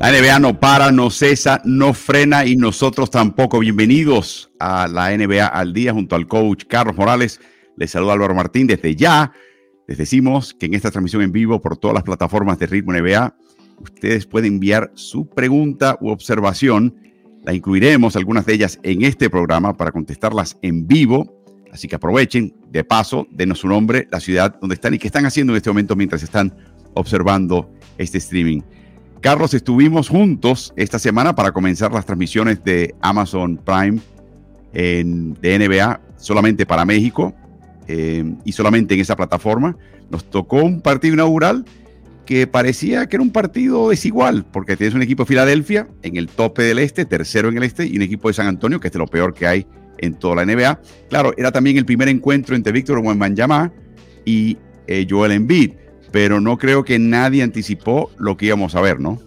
La NBA no para, no cesa, no frena y nosotros tampoco. Bienvenidos a la NBA al día junto al coach Carlos Morales. Les saluda Álvaro Martín desde ya. Les decimos que en esta transmisión en vivo por todas las plataformas de Ritmo NBA, ustedes pueden enviar su pregunta u observación. La incluiremos, algunas de ellas, en este programa para contestarlas en vivo. Así que aprovechen, de paso, denos su nombre, la ciudad donde están y qué están haciendo en este momento mientras están observando este streaming. Carlos, estuvimos juntos esta semana para comenzar las transmisiones de Amazon Prime en, de NBA solamente para México eh, y solamente en esa plataforma. Nos tocó un partido inaugural que parecía que era un partido desigual, porque tienes un equipo de Filadelfia en el tope del este, tercero en el este, y un equipo de San Antonio, que es lo peor que hay en toda la NBA. Claro, era también el primer encuentro entre Víctor Wembanyama y eh, Joel Embiid pero no creo que nadie anticipó lo que íbamos a ver, ¿no?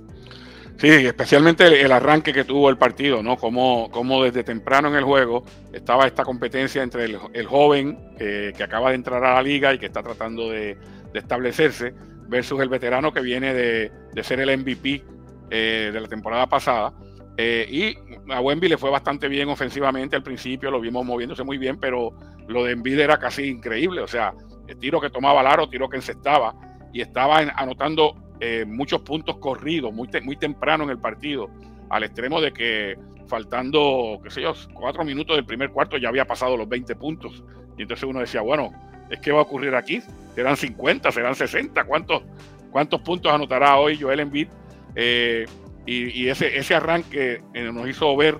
Sí, especialmente el, arranque que tuvo el partido, ¿no? Como, como desde temprano en el juego estaba esta competencia entre el, joven que acaba de entrar a la liga y que está tratando de, establecerse versus el veterano que viene de, ser el MVP eh, de la temporada pasada. Eh, y a Wemby le fue bastante bien ofensivamente al principio, lo vimos moviéndose muy bien, pero lo de Embiid era casi increíble, o sea, el tiro que tomaba Laro, tiro que encestaba y estaba anotando eh, muchos puntos corridos muy, muy temprano en el partido, al extremo de que faltando, qué sé yo, cuatro minutos del primer cuarto ya había pasado los 20 puntos. Y entonces uno decía, bueno, ¿es qué va a ocurrir aquí? ¿Serán 50? ¿Serán 60? ¿Cuántos, cuántos puntos anotará hoy Joel Embiid? Eh, y, ese, ese arranque eh, nos hizo ver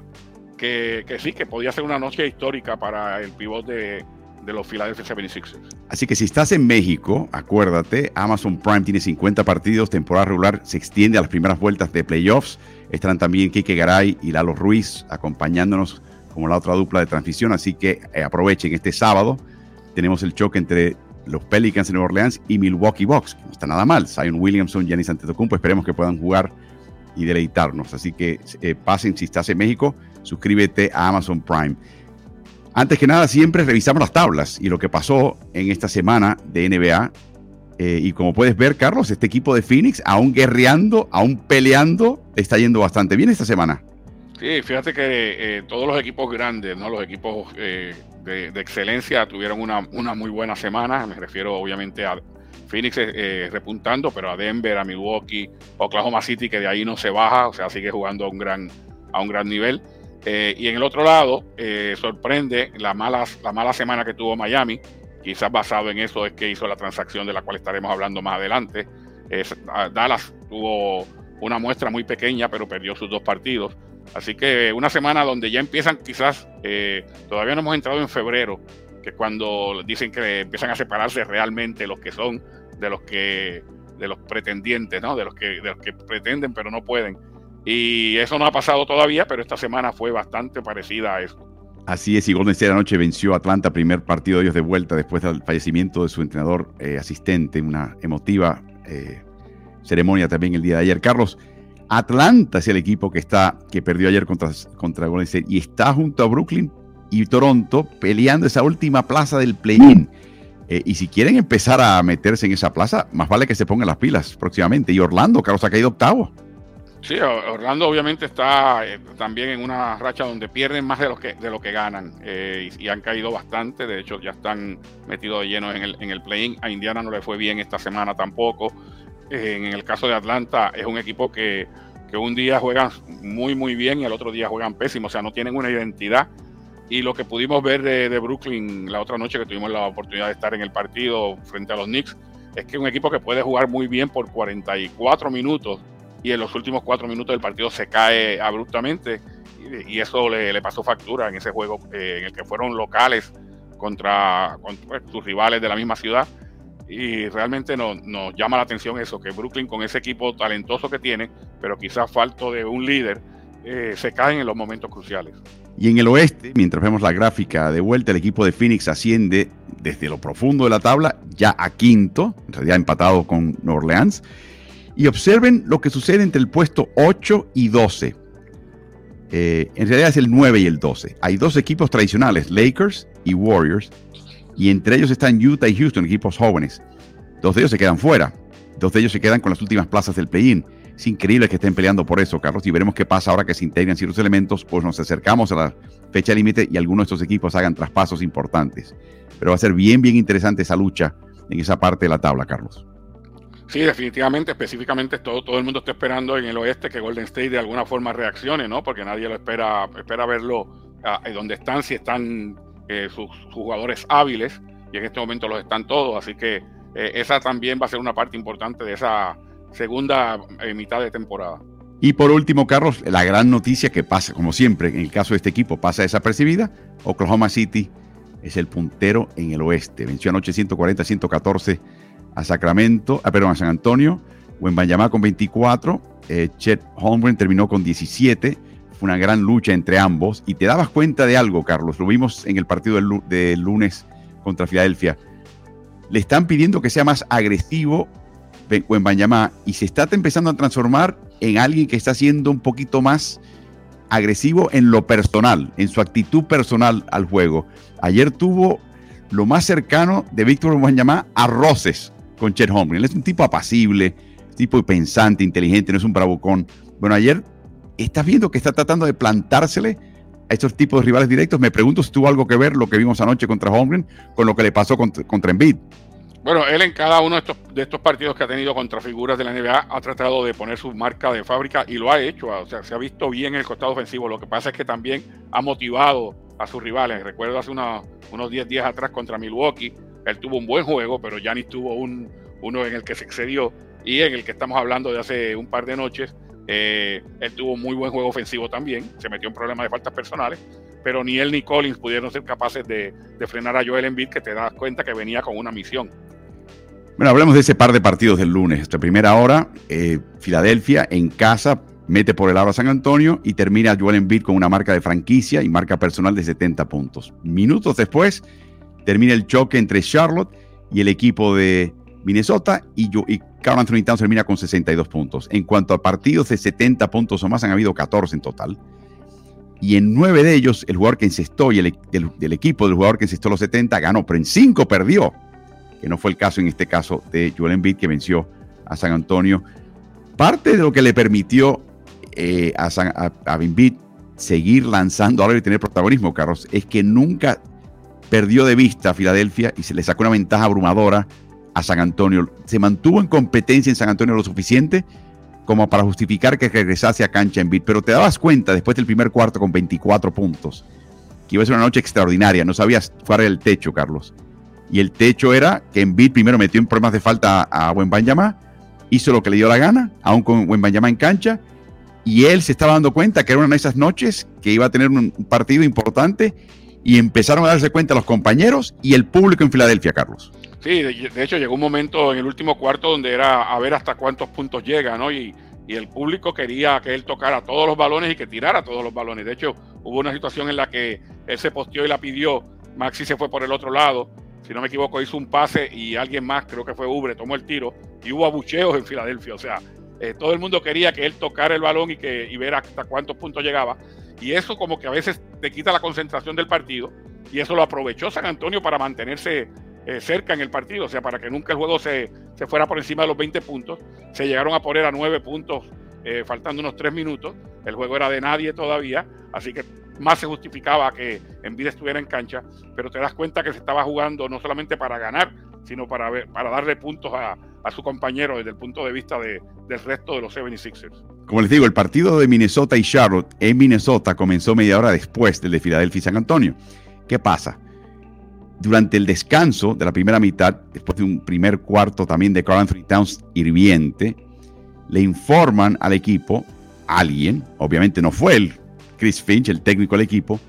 que, que, sí, que podía ser una noche histórica para el pivot de, de los Philadelphia 76ers. Así que si estás en México, acuérdate, Amazon Prime tiene 50 partidos, temporada regular se extiende a las primeras vueltas de playoffs. Estarán también Kike Garay y Lalo Ruiz acompañándonos como la otra dupla de transmisión, así que eh, aprovechen este sábado. Tenemos el choque entre los Pelicans de Nueva Orleans y Milwaukee Bucks, no está nada mal. Zion Williamson, Giannis Antetokounmpo, esperemos que puedan jugar y deleitarnos. Así que eh, pasen si estás en México, suscríbete a Amazon Prime. Antes que nada, siempre revisamos las tablas y lo que pasó en esta semana de NBA. Eh, y como puedes ver, Carlos, este equipo de Phoenix, aún guerreando, aún peleando, está yendo bastante bien esta semana. Sí, fíjate que eh, todos los equipos grandes, ¿no? los equipos eh, de, excelencia, tuvieron una, muy buena semana. Me refiero obviamente a Phoenix repuntando, pero a Denver, a Milwaukee, Oklahoma City, que de ahí no se baja, o sea, sigue jugando a un gran, a un gran nivel. Eh, y en el otro lado, eh, sorprende la mala, la mala semana que tuvo Miami. Quizás basado en eso es que hizo la transacción de la cual estaremos hablando más adelante. Dallas tuvo una muestra muy pequeña, pero perdió sus dos partidos. Así que una semana donde ya empiezan quizás, eh, todavía no hemos entrado en febrero, que cuando dicen que empiezan a separarse realmente los que son de los que de los pretendientes, ¿no? De los que de los que pretenden pero no pueden. Y eso no ha pasado todavía, pero esta semana fue bastante parecida a eso. Así es, y Golden State anoche venció a Atlanta, primer partido de ellos de vuelta después del fallecimiento de su entrenador eh, asistente, una emotiva eh, ceremonia también el día de ayer. Carlos, Atlanta es el equipo que está que perdió ayer contra, contra Golden State y está junto a Brooklyn y Toronto peleando esa última plaza del play-in. Eh, y si quieren empezar a meterse en esa plaza, más vale que se pongan las pilas próximamente. Y Orlando, Carlos, ha caído octavo. Sí, Orlando obviamente está eh, también en una racha donde pierden más de lo que, de lo que ganan eh, y, han caído bastante. De hecho, ya están metidos de lleno en el, en el play-in. A Indiana no le fue bien esta semana tampoco. En el caso de Atlanta, es un equipo que, que, un día juegan muy, muy bien y el otro día juegan pésimo. O sea, no tienen una identidad. Y lo que pudimos ver de, de Brooklyn la otra noche que tuvimos la oportunidad de estar en el partido frente a los Knicks es que es un equipo que puede jugar muy bien por 44 minutos y en los últimos cuatro minutos del partido se cae abruptamente y, eso le, pasó factura en ese juego eh, en el que fueron locales contra, pues, sus rivales de la misma ciudad y realmente nos, llama la atención eso, que Brooklyn con ese equipo talentoso que tiene, pero quizás falto de un líder, eh, se caen en los momentos cruciales. Y en el oeste, mientras vemos la gráfica de vuelta, el equipo de Phoenix asciende desde lo profundo de la tabla ya a quinto, en realidad empatado con Orleans y observen lo que sucede entre el puesto 8 y 12. Eh, en realidad es el 9 y el 12. Hay dos equipos tradicionales, Lakers y Warriors, y entre ellos están Utah y Houston, equipos jóvenes. Dos de ellos se quedan fuera, dos de ellos se quedan con las últimas plazas del play-in. Es increíble que estén peleando por eso, Carlos, y veremos qué pasa ahora que se integran ciertos elementos, pues nos acercamos a la fecha límite y algunos de estos equipos hagan traspasos importantes. Pero va a ser bien, bien interesante esa lucha en esa parte de la tabla, Carlos. Sí, definitivamente, específicamente todo, todo el mundo está esperando en el oeste que Golden State de alguna forma reaccione, ¿no? Porque nadie lo espera, espera verlo ah, donde están, si están eh, sus, jugadores hábiles, y en este momento los están todos, así que eh, esa también va a ser una parte importante de esa segunda eh, mitad de temporada. Y por último, Carlos, la gran noticia que pasa, como siempre, en el caso de este equipo, pasa desapercibida, Oklahoma City es el puntero en el oeste. Venció anoche 140-114 a Sacramento, a, perdón, a San Antonio. Wembanyama con 24. Eh, Chet Holmgren terminó con 17. Fue una gran lucha entre ambos. Y te dabas cuenta de algo, Carlos. Lo vimos en el partido del, lunes contra Filadelfia. Le están pidiendo que sea más agresivo Wembanyama y se está empezando a transformar en alguien que está siendo un poquito más agresivo en lo personal, en su actitud personal al juego. Ayer tuvo lo más cercano de Víctor Wembanyama a roces con Chet Holmgren. Es un tipo apacible, tipo pensante, inteligente, no es un bravucón. Bueno, ayer estás viendo que está tratando de plantársele a estos tipos de rivales directos. Me pregunto si tuvo algo que ver lo que vimos anoche contra Holmgren con lo que le pasó contra, contra Embiid. Bueno, él en cada uno de estos, partidos que ha tenido contra figuras de la NBA ha tratado de poner su marca de fábrica y lo ha hecho. O sea, se ha visto bien en el costado ofensivo. Lo que pasa es que también ha motivado a sus rivales. Recuerdo hace unos 10 días atrás contra Milwaukee, él tuvo un buen juego, pero Giannis tuvo un, uno en el que se excedió y en el que estamos hablando de hace un par de noches. Eh, él tuvo muy buen juego ofensivo también, se metió en problemas de faltas personales, pero ni él ni Collins pudieron ser capaces de, frenar a Joel Embiid, que te das cuenta que venía con una misión. Bueno, hablemos de ese par de partidos del lunes. Esta primera hora, eh, Filadelfia en casa mete por el aro a San Antonio y termina Joel Embiid con una marca de franquicia y marca personal de 70 puntos. Minutos después, termina el choque entre Charlotte y el equipo de Minnesota y, yo, y Carl Anthony Towns termina con 62 puntos. En cuanto a partidos de 70 puntos o más, han habido 14 en total. Y en nueve de ellos, el jugador que encestó y el, del, equipo del jugador que encestó los 70 ganó, pero en cinco perdió, que no fue el caso en este caso de Joel Embiid, que venció a San Antonio. Parte de lo que le permitió eh, a, a, Embiid seguir lanzando ahora y tener protagonismo, Carlos, es que nunca perdió de vista a Filadelfia y se le sacó una ventaja abrumadora a San Antonio. Se mantuvo en competencia en San Antonio lo suficiente como para justificar que regresase a cancha en beat. Pero te dabas cuenta después del primer cuarto con 24 puntos que iba a ser una noche extraordinaria. No sabías cuál era el techo, Carlos. Y el techo era que en beat primero metió en problemas de falta a Banyama, hizo lo que le dio la gana, aún con Banyama en cancha. Y él se estaba dando cuenta que era una de esas noches que iba a tener un partido importante y empezaron a darse cuenta los compañeros y el público en Filadelfia, Carlos. Sí, de, hecho llegó un momento en el último cuarto donde era a ver hasta cuántos puntos llega, ¿no? Y, el público quería que él tocara todos los balones y que tirara todos los balones. De hecho, hubo una situación en la que él se posteó y la pidió, Maxi se fue por el otro lado, si no me equivoco, hizo un pase y alguien más, creo que fue Ubre, tomó el tiro y hubo abucheos en Filadelfia. O sea, eh, todo el mundo quería que él tocara el balón y, que, y ver hasta cuántos puntos llegaba. Y eso como que a veces te quita la concentración del partido. Y eso lo aprovechó San Antonio para mantenerse eh, cerca en el partido, o sea, para que nunca el juego se, se, fuera por encima de los 20 puntos. Se llegaron a poner a 9 puntos eh, faltando unos 3 minutos. El juego era de nadie todavía, así que más se justificaba que Envid estuviera en cancha, pero te das cuenta que se estaba jugando no solamente para ganar, sino para, ver, para darle puntos a, a, su compañero desde el punto de vista de, del resto de los 76ers. Como les digo, el partido de Minnesota y Charlotte en Minnesota comenzó media hora después del de Filadelfia y San Antonio. ¿Qué pasa? durante el descanso de la primera mitad, después de un primer cuarto también de Carl Anthony Towns hirviente, le informan al equipo, alguien, obviamente no fue el Chris Finch, el técnico del equipo,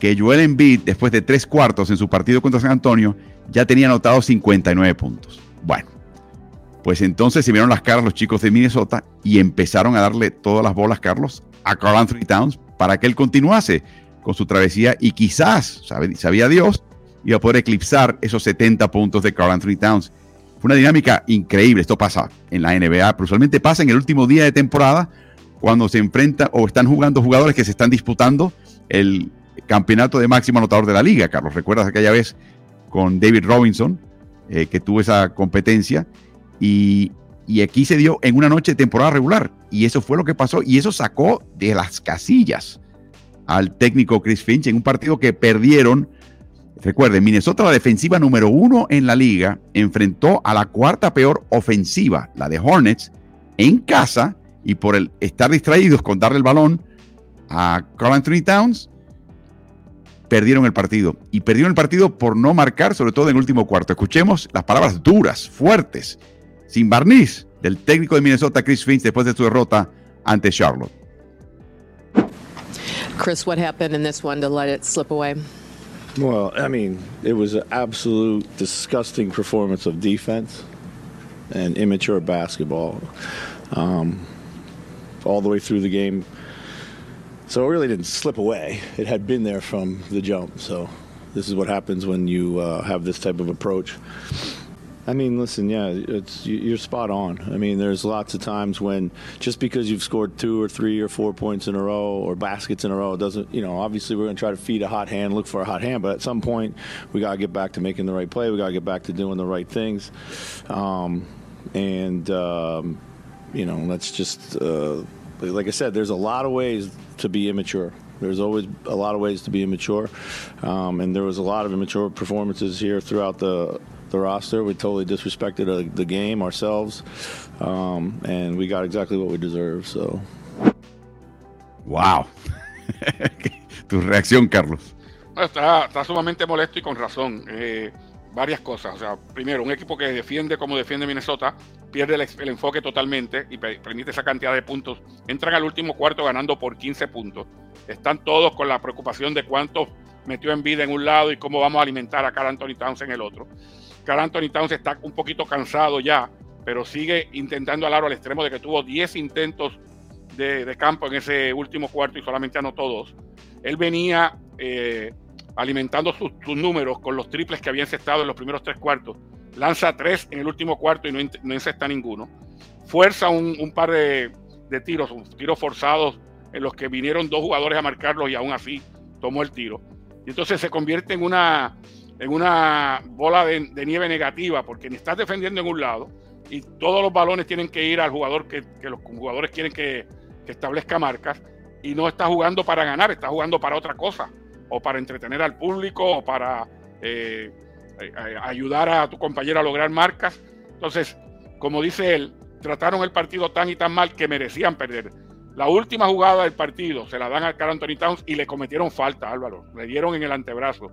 que Joel Embiid, después de tres cuartos en su partido contra San Antonio, ya tenía anotado 59 puntos. Bueno, pues entonces se vieron las caras los chicos de Minnesota y empezaron a darle todas las bolas, Carlos, a Carl Anthony Towns para que él continuase con su travesía y quizás, sabía Dios, iba a poder eclipsar esos 70 puntos de Carl Anthony Towns. Fue una dinámica increíble. Esto pasa en la NBA, pero usualmente pasa en el último día de temporada cuando se enfrenta o están jugando jugadores que se están disputando el campeonato de máximo anotador de la liga. Carlos, ¿recuerdas aquella vez con David Robinson eh, que tuvo esa competencia? Y, Y aquí se dio en una noche de temporada regular. Y eso fue lo que pasó. Y eso sacó de las casillas al técnico Chris Finch en un partido que perdieron. Recuerden, Minnesota, la defensiva número uno en la liga, enfrentó a la cuarta peor ofensiva, la de Hornets, en casa. Y por el estar distraídos con darle el balón a Carl Anthony Towns, perdieron el partido. Y perdieron el partido por no marcar, sobre todo en el último cuarto. Escuchemos las palabras duras, fuertes, sin barniz, del técnico de Minnesota, Chris Finch, después de su derrota ante Charlotte. Chris, what happened in this one to let it slip away? Well, I mean, it was an absolute disgusting performance of defense and immature basketball um, all the way through the game. So it really didn't slip away. It had been there from the jump. So this is what happens when you uh, have this type of approach. I mean, listen, yeah, it's you're spot on. I mean, there's lots of times when just because you've scored two or three or four points in a row or baskets in a row doesn't, you know, obviously we're going to try to feed a hot hand, look for a hot hand, but at some point we got to get back to making the right play. We got to get back to doing the right things, um, and um, you know, let's just. Uh, like I said, there's a lot of ways to be immature. There's always a lot of ways to be immature, um, and there was a lot of immature performances here throughout the the roster. We totally disrespected uh, the game ourselves, um, and we got exactly what we deserve. So, wow. tu reacción, Carlos. Está, está, sumamente molesto y con razón. Eh, varias cosas. O sea, primero, un equipo que defiende como defiende Minnesota pierde el, enfoque totalmente y permite esa cantidad de puntos. Entran al último cuarto ganando por 15 puntos. Están todos con la preocupación de cuántos metió en vida en un lado y cómo vamos a alimentar a Carl Anthony Towns en el otro. Carl Anthony Towns está un poquito cansado ya, pero sigue intentando al aro al extremo de que tuvo 10 intentos de, campo en ese último cuarto y solamente anotó dos. Él venía eh, alimentando sus, números con los triples que había encestado en los primeros tres cuartos. Lanza tres en el último cuarto y no, no encesta ninguno. Fuerza un, par de, tiros, tiros forzados en los que vinieron dos jugadores a marcarlos y aún así tomó el tiro. Y entonces se convierte en una, en una bola de, nieve negativa porque ni estás defendiendo en un lado y todos los balones tienen que ir al jugador que, los jugadores quieren que, que establezca marcas y no está jugando para ganar, está jugando para otra cosa o para entretener al público o para eh, ayudar a tu compañero a lograr marcas. Entonces, como dice él, trataron el partido tan y tan mal que merecían perder. La última jugada del partido se la dan a Carl Anthony Towns y le cometieron falta, Álvaro. Le dieron en el antebrazo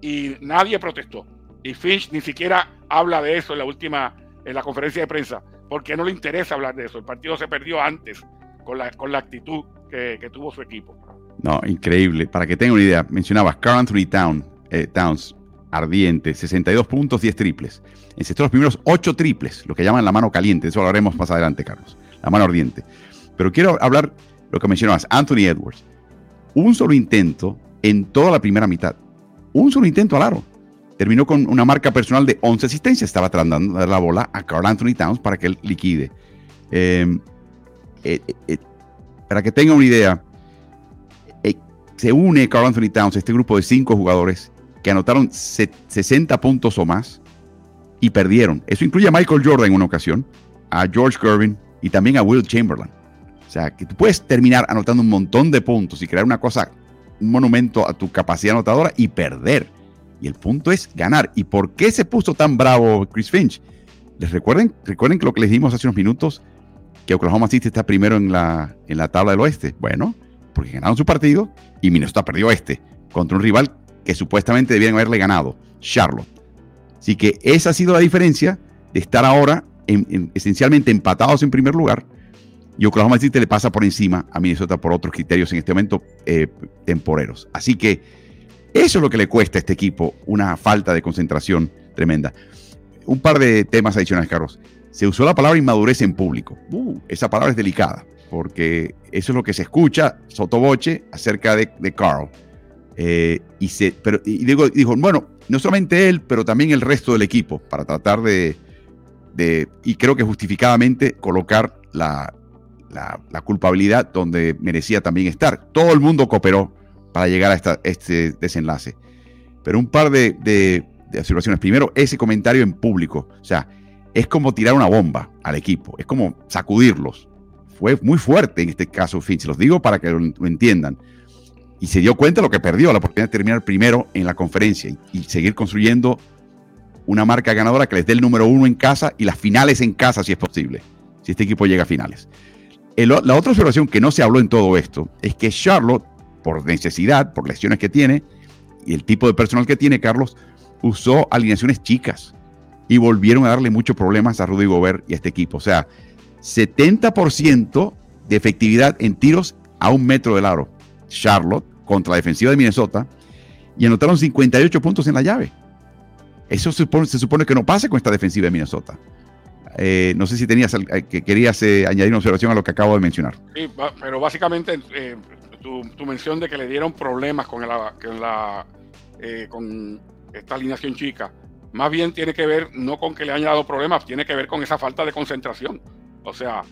y nadie protestó. Y Finch ni siquiera habla de eso en la última, en la conferencia de prensa, porque no le interesa hablar de eso. El partido se perdió antes con la, con la actitud que tuvo su equipo. No, increíble. Para que tengan una idea, mencionabas Anthony Town, eh, Towns, ardiente, 62 puntos, 10 triples. Encestó los primeros 8 triples, lo que llaman la mano caliente. Eso lo haremos más adelante, Carlos. La mano ardiente. Pero quiero hablar lo que mencionabas, Anthony Edwards. Un solo intento en toda la primera mitad. Un solo intento al aro. Terminó con una marca personal de 11 asistencias. Estaba tratando de dar la bola a Carl Anthony Towns para que él liquide. Eh, eh, para que tengan una idea, se une Carl Anthony Towns, este grupo de cinco jugadores que anotaron 60 puntos o más y perdieron. Eso incluye a Michael Jordan en una ocasión, a George Gervin y también a Will Chamberlain. O sea, que tú puedes terminar anotando un montón de puntos y crear una cosa, un monumento a tu capacidad anotadora y perder. Y el punto es ganar. ¿Y por qué se puso tan bravo Chris Finch? ¿Les recuerden? Recuerden que lo que les dijimos hace unos minutos, que Oklahoma City está primero en la, en la tabla del oeste. Bueno, porque ganaron su partido y Minnesota perdió este contra un rival que supuestamente debían haberle ganado, Charlotte. Así que esa ha sido la diferencia de estar ahora esencialmente empatados en primer lugar y Oklahoma City le pasa por encima a Minnesota por otros criterios en este momento eh, temporeros. Así que eso es lo que le cuesta a este equipo, una falta de concentración tremenda. Un par de temas adicionales, Carlos. Se usó la palabra inmadurez en público. Uh, esa palabra es delicada porque eso es lo que se escucha sotoboche acerca de, Carl. Eh, y, se, pero, y digo, dijo, bueno, no solamente él, pero también el resto del equipo, para tratar de, de y creo que justificadamente, colocar la, la, culpabilidad donde merecía también estar. Todo el mundo cooperó para llegar a esta, este desenlace. Pero un par de, de, de observaciones. Primero, ese comentario en público. O sea, es como tirar una bomba al equipo, es como sacudirlos. Fue muy fuerte en este caso Finch, los digo para que lo, entiendan. Y se dio cuenta de lo que perdió, la oportunidad de terminar primero en la conferencia y, seguir construyendo una marca ganadora que les dé el número uno en casa y las finales en casa si es posible, si este equipo llega a finales. la otra observación que no se habló en todo esto es que Charlotte, por necesidad, por lesiones que tiene y el tipo de personal que tiene, Carlos, usó alineaciones chicas y volvieron a darle muchos problemas a Rudy Gobert y a este equipo. O sea, 70% de efectividad en tiros a un metro del aro. Charlotte contra la defensiva de Minnesota y anotaron 58 puntos en la llave. Eso se supone, que no pase con esta defensiva de Minnesota. Eh, no sé si tenías eh, que querías eh, añadir una observación a lo que acabo de mencionar. Sí, pero básicamente tu, mención de que le dieron problemas con, con, la, con esta alineación chica más bien tiene que ver no con que le hayan dado problemas, tiene que ver con esa falta de concentración. O sea,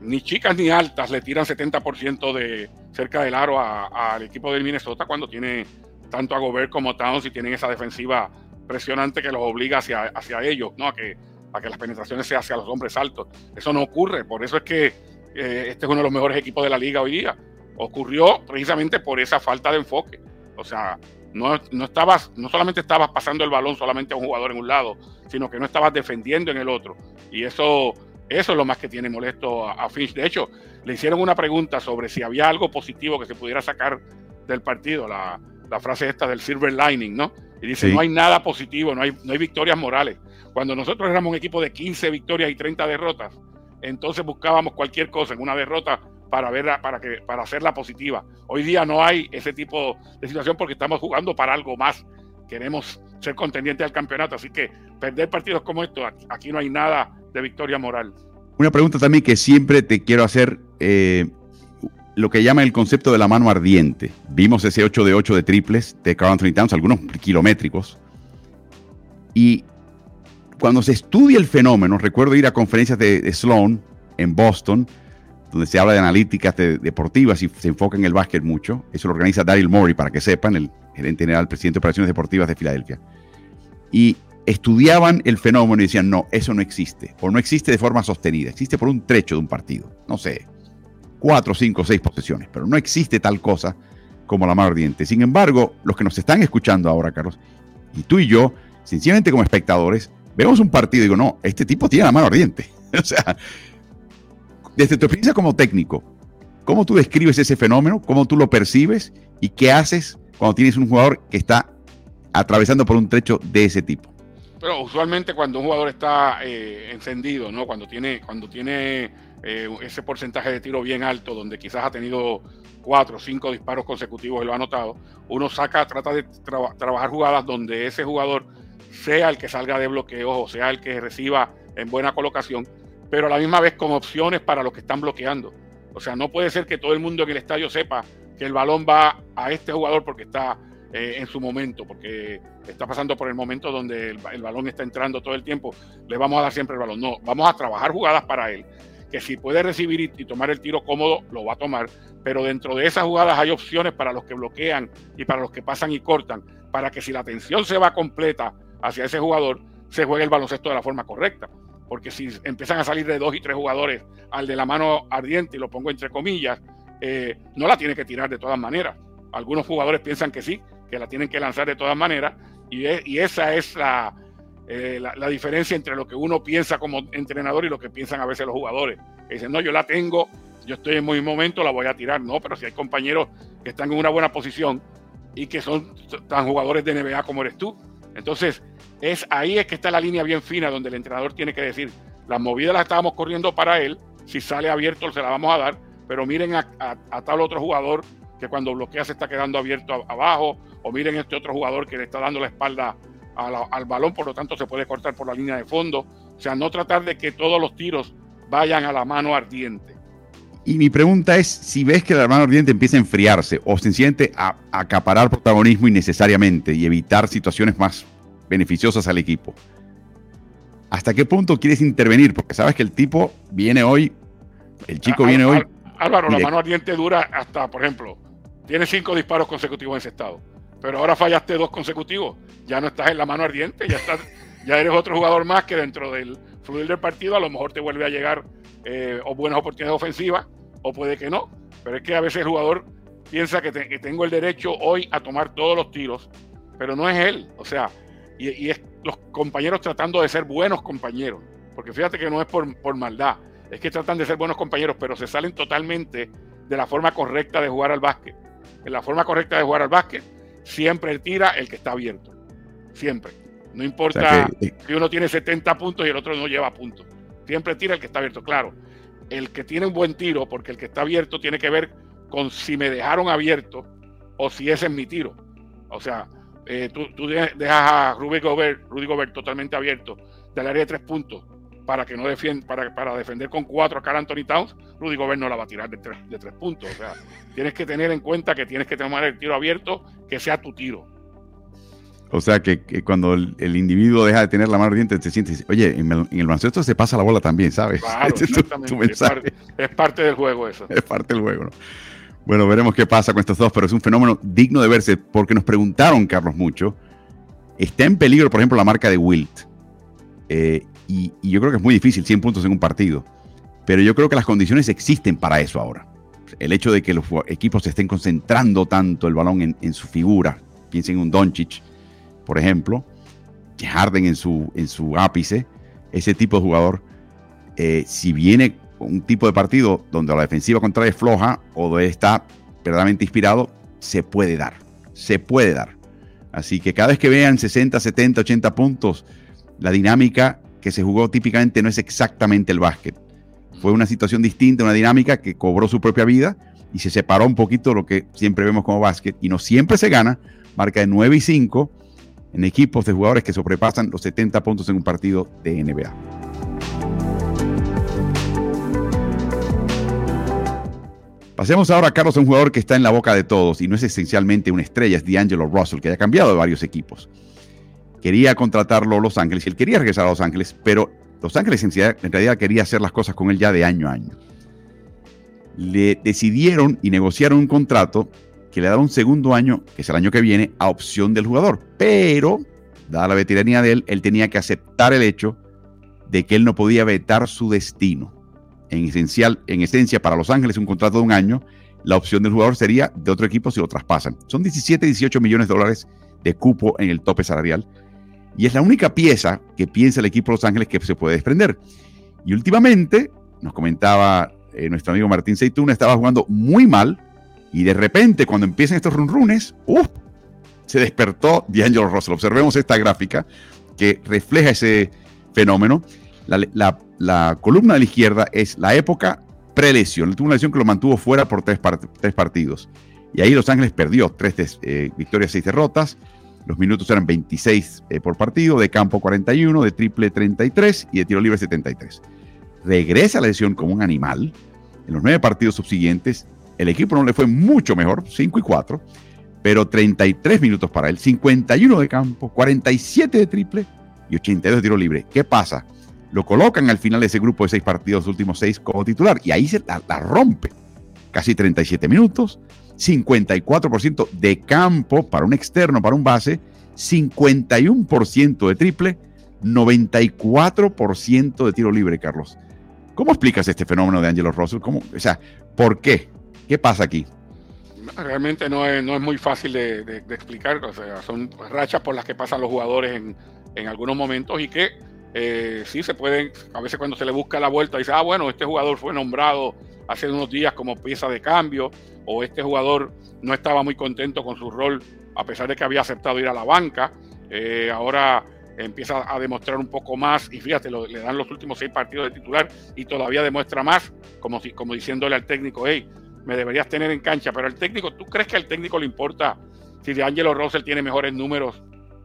ni chicas ni altas le tiran 70% de cerca del aro al equipo del Minnesota cuando tiene tanto a Gobert como Towns y tienen esa defensiva presionante que los obliga hacia, ellos, ¿no? A que, a que las penetraciones sean hacia los hombres altos. Eso no ocurre, por eso es que eh, este es uno de los mejores equipos de la liga hoy día. Ocurrió precisamente por esa falta de enfoque. O sea, no, no, estabas, no solamente estabas pasando el balón solamente a un jugador en un lado, sino que no estabas defendiendo en el otro. Y eso, eso es lo más que tiene molesto a, Finch. De hecho, le hicieron una pregunta sobre si había algo positivo que se pudiera sacar del partido, la, frase esta del silver lining, ¿no? Y dice, no hay nada positivo, no hay, no hay victorias morales. Cuando nosotros éramos un equipo de 15 victorias y 30 derrotas, entonces buscábamos cualquier cosa en una derrota para verla, para que, para hacerla positiva. Hoy día no hay ese tipo de situación porque estamos jugando para algo más. Queremos ser contendientes al campeonato, así que perder partidos como estos, aquí no hay nada de victoria moral. Una pregunta también que siempre te quiero hacer, eh, lo que llaman el concepto de la mano ardiente. Vimos ese 8 de 8 de triples de Carl Anthony Towns, algunos kilométricos. Y cuando se estudia el fenómeno, recuerdo ir a conferencias de, de Sloan en Boston, donde se habla de analíticas deportivas y se enfoca en el básquet mucho. Eso lo organiza Daryl Morey, para que sepan, el gerente general, presidente de operaciones deportivas de Filadelfia. Y estudiaban el fenómeno y decían, no, eso no existe, o no existe de forma sostenida, existe por un trecho de un partido, no sé, cuatro, cinco, seis posesiones, pero no existe tal cosa como la mano ardiente. Sin embargo, los que nos están escuchando ahora, Carlos, y tú y yo, sencillamente como espectadores, vemos un partido y digo, no, este tipo tiene la mano ardiente. o sea, desde tu experiencia como técnico, ¿cómo tú describes ese fenómeno? ¿Cómo tú lo percibes? ¿Y qué haces cuando tienes un jugador que está atravesando por un trecho de ese tipo? Pero usualmente cuando un jugador está eh, encendido, ¿no? Cuando tiene, cuando tiene eh, ese porcentaje de tiro bien alto, donde quizás ha tenido cuatro o cinco disparos consecutivos y lo ha anotado, uno saca, trata de trabajar jugadas donde ese jugador sea el que salga de bloqueo o sea el que reciba en buena colocación pero a la misma vez con opciones para los que están bloqueando. O sea, no puede ser que todo el mundo en el estadio sepa que el balón va a este jugador porque está eh, en su momento, porque está pasando por el momento donde el, balón está entrando todo el tiempo, le vamos a dar siempre el balón. No, vamos a trabajar jugadas para él, que si puede recibir y, tomar el tiro cómodo, lo va a tomar, pero dentro de esas jugadas hay opciones para los que bloquean y para los que pasan y cortan, para que si la atención se va completa hacia ese jugador, se juegue el baloncesto de la forma correcta porque si empiezan a salir de dos y tres jugadores al de la mano ardiente, y lo pongo entre comillas, eh, no la tiene que tirar de todas maneras. Algunos jugadores piensan que sí, que la tienen que lanzar de todas maneras, y, esa es eh, la, la, diferencia entre lo que uno piensa como entrenador y lo que piensan a veces los jugadores. dicen, no, yo la tengo, yo estoy en muy momento, la voy a tirar. No, pero si hay compañeros que están en una buena posición y que son tan jugadores de NBA como eres tú, entonces es ahí es que está la línea bien fina donde el entrenador tiene que decir, las movidas las estábamos corriendo para él, si sale abierto se la vamos a dar, pero miren a, tal otro jugador que cuando bloquea se está quedando abierto abajo, o miren este otro jugador que le está dando la espalda al balón, por lo tanto se puede cortar por la línea de fondo. O sea, no tratar de que todos los tiros vayan a la mano ardiente. Y mi pregunta es si ves que la mano ardiente empieza a enfriarse o se siente a acaparar protagonismo innecesariamente y evitar situaciones más beneficiosas al equipo. ¿Hasta qué punto quieres intervenir? Porque sabes que el tipo viene hoy, el chico viene hoy. Álvaro, la mano ardiente dura hasta, por ejemplo, tiene cinco disparos consecutivos en ese estado, pero ahora fallaste dos consecutivos, ya no estás en la mano ardiente, ya estás, ya eres otro jugador más que dentro del fluir del partido a lo mejor te vuelve a llegar eh, o buenas oportunidades ofensivas o puede que no. Pero es que a veces el jugador piensa que, tengo el derecho hoy a tomar todos los tiros, pero no es él. O sea, y, es los compañeros tratando de ser buenos compañeros. Porque fíjate que no es por, por maldad, es que tratan de ser buenos compañeros, pero se salen totalmente de la forma correcta de jugar al básquet. En la forma correcta de jugar al básquet, siempre tira el que está abierto. Siempre. No importa si eh, uno tiene 70 puntos y el otro no lleva puntos. Siempre tira el que está abierto. Claro, el que tiene un buen tiro, porque el que está abierto tiene que ver con si me dejaron abierto o si ese es mi tiro. O sea, eh, tú, dejas a Rudy Gobert, Rudy Gobert totalmente abierto del área de tres puntos para que no defienda, para, para defender con cuatro a Anthony Towns, Rudy Gobert no la va a tirar de tres, de tres puntos. O sea, tienes que tener en cuenta que tienes que tomar el tiro abierto que sea tu tiro. O sea, que, cuando el, individuo deja de tener la mano ardiente, te sientes, oye, en el, en baloncesto se pasa la bola también, ¿sabes? Claro, es, parte, del juego eso. Es parte del juego, ¿no? Bueno, veremos qué pasa con estos dos, pero es un fenómeno digno de verse, porque nos preguntaron, Carlos, mucho, ¿está en peligro, por ejemplo, la marca de Wilt? Eh, y, y, yo creo que es muy difícil, 100 puntos en un partido, pero yo creo que las condiciones existen para eso ahora. El hecho de que los equipos se estén concentrando tanto el balón en, en su figura, piensen en un Doncic, por ejemplo, Harden en su, en su ápice, ese tipo de jugador, eh, si viene un tipo de partido donde la defensiva contraria es floja o está verdaderamente inspirado, se puede dar, se puede dar. Así que cada vez que vean 60, 70, 80 puntos, la dinámica que se jugó típicamente no es exactamente el básquet. Fue una situación distinta, una dinámica que cobró su propia vida y se separó un poquito de lo que siempre vemos como básquet. Y no siempre se gana, marca de 9 y 5 en equipos de jugadores que sobrepasan los 70 puntos en un partido de NBA. Pasemos ahora, Carlos, a un jugador que está en la boca de todos y no es esencialmente una estrella, es D'Angelo Russell, que ha cambiado de varios equipos. Quería contratarlo Los Ángeles y él quería regresar a Los Ángeles, pero Los Ángeles en realidad quería hacer las cosas con él ya de año a año. Le decidieron y negociaron un contrato que le da un segundo año, que es el año que viene, a opción del jugador. Pero, dada la veteranía de él, él tenía que aceptar el hecho de que él no podía vetar su destino. En, esencial, en esencia, para Los Ángeles, un contrato de un año, la opción del jugador sería de otro equipo si lo traspasan. Son 17, 18 millones de dólares de cupo en el tope salarial. Y es la única pieza que piensa el equipo de Los Ángeles que se puede desprender. Y últimamente, nos comentaba eh, nuestro amigo Martín Seituna, estaba jugando muy mal y de repente, cuando empiezan estos runrunes, ¡uh! se despertó D'Angelo Russell. Observemos esta gráfica que refleja ese fenómeno. La, columna de la izquierda es la época prelesión. Tuvo una lesión que lo mantuvo fuera por tres, partidos. Y ahí Los Ángeles perdió tres eh, victorias, seis derrotas. Los minutos eran 26 eh, por partido, de campo 41, de triple 33 y de tiro libre 73. Regresa la lesión como un animal en los nueve partidos subsiguientes el equipo no le fue mucho mejor, 5 y 4, pero 33 minutos para él, 51 de campo, 47 de triple y 82 de tiro libre. ¿Qué pasa? Lo colocan al final de ese grupo de seis partidos, los últimos seis como titular, y ahí se la, rompe. Casi 37 minutos, 54% de campo para un externo, para un base, 51% de triple, 94% de tiro libre, Carlos. ¿Cómo explicas este fenómeno de Angelo Russell? ¿Cómo, o sea, ¿por qué? ¿Qué pasa aquí? Realmente no es, no es muy fácil de, explicar, o sea, son rachas por las que pasan los jugadores en, en algunos momentos y que eh, sí se pueden, a veces cuando se le busca la vuelta, dice, ah, bueno, este jugador fue nombrado hace unos días como pieza de cambio, o este jugador no estaba muy contento con su rol a pesar de que había aceptado ir a la banca, eh, ahora empieza a demostrar un poco más y fíjate, le dan los últimos seis partidos de titular y todavía demuestra más, como, como diciéndole al técnico, hey, me deberías tener en cancha. Pero el técnico, ¿tú crees que al técnico le importa si de Angelo Russell tiene mejores números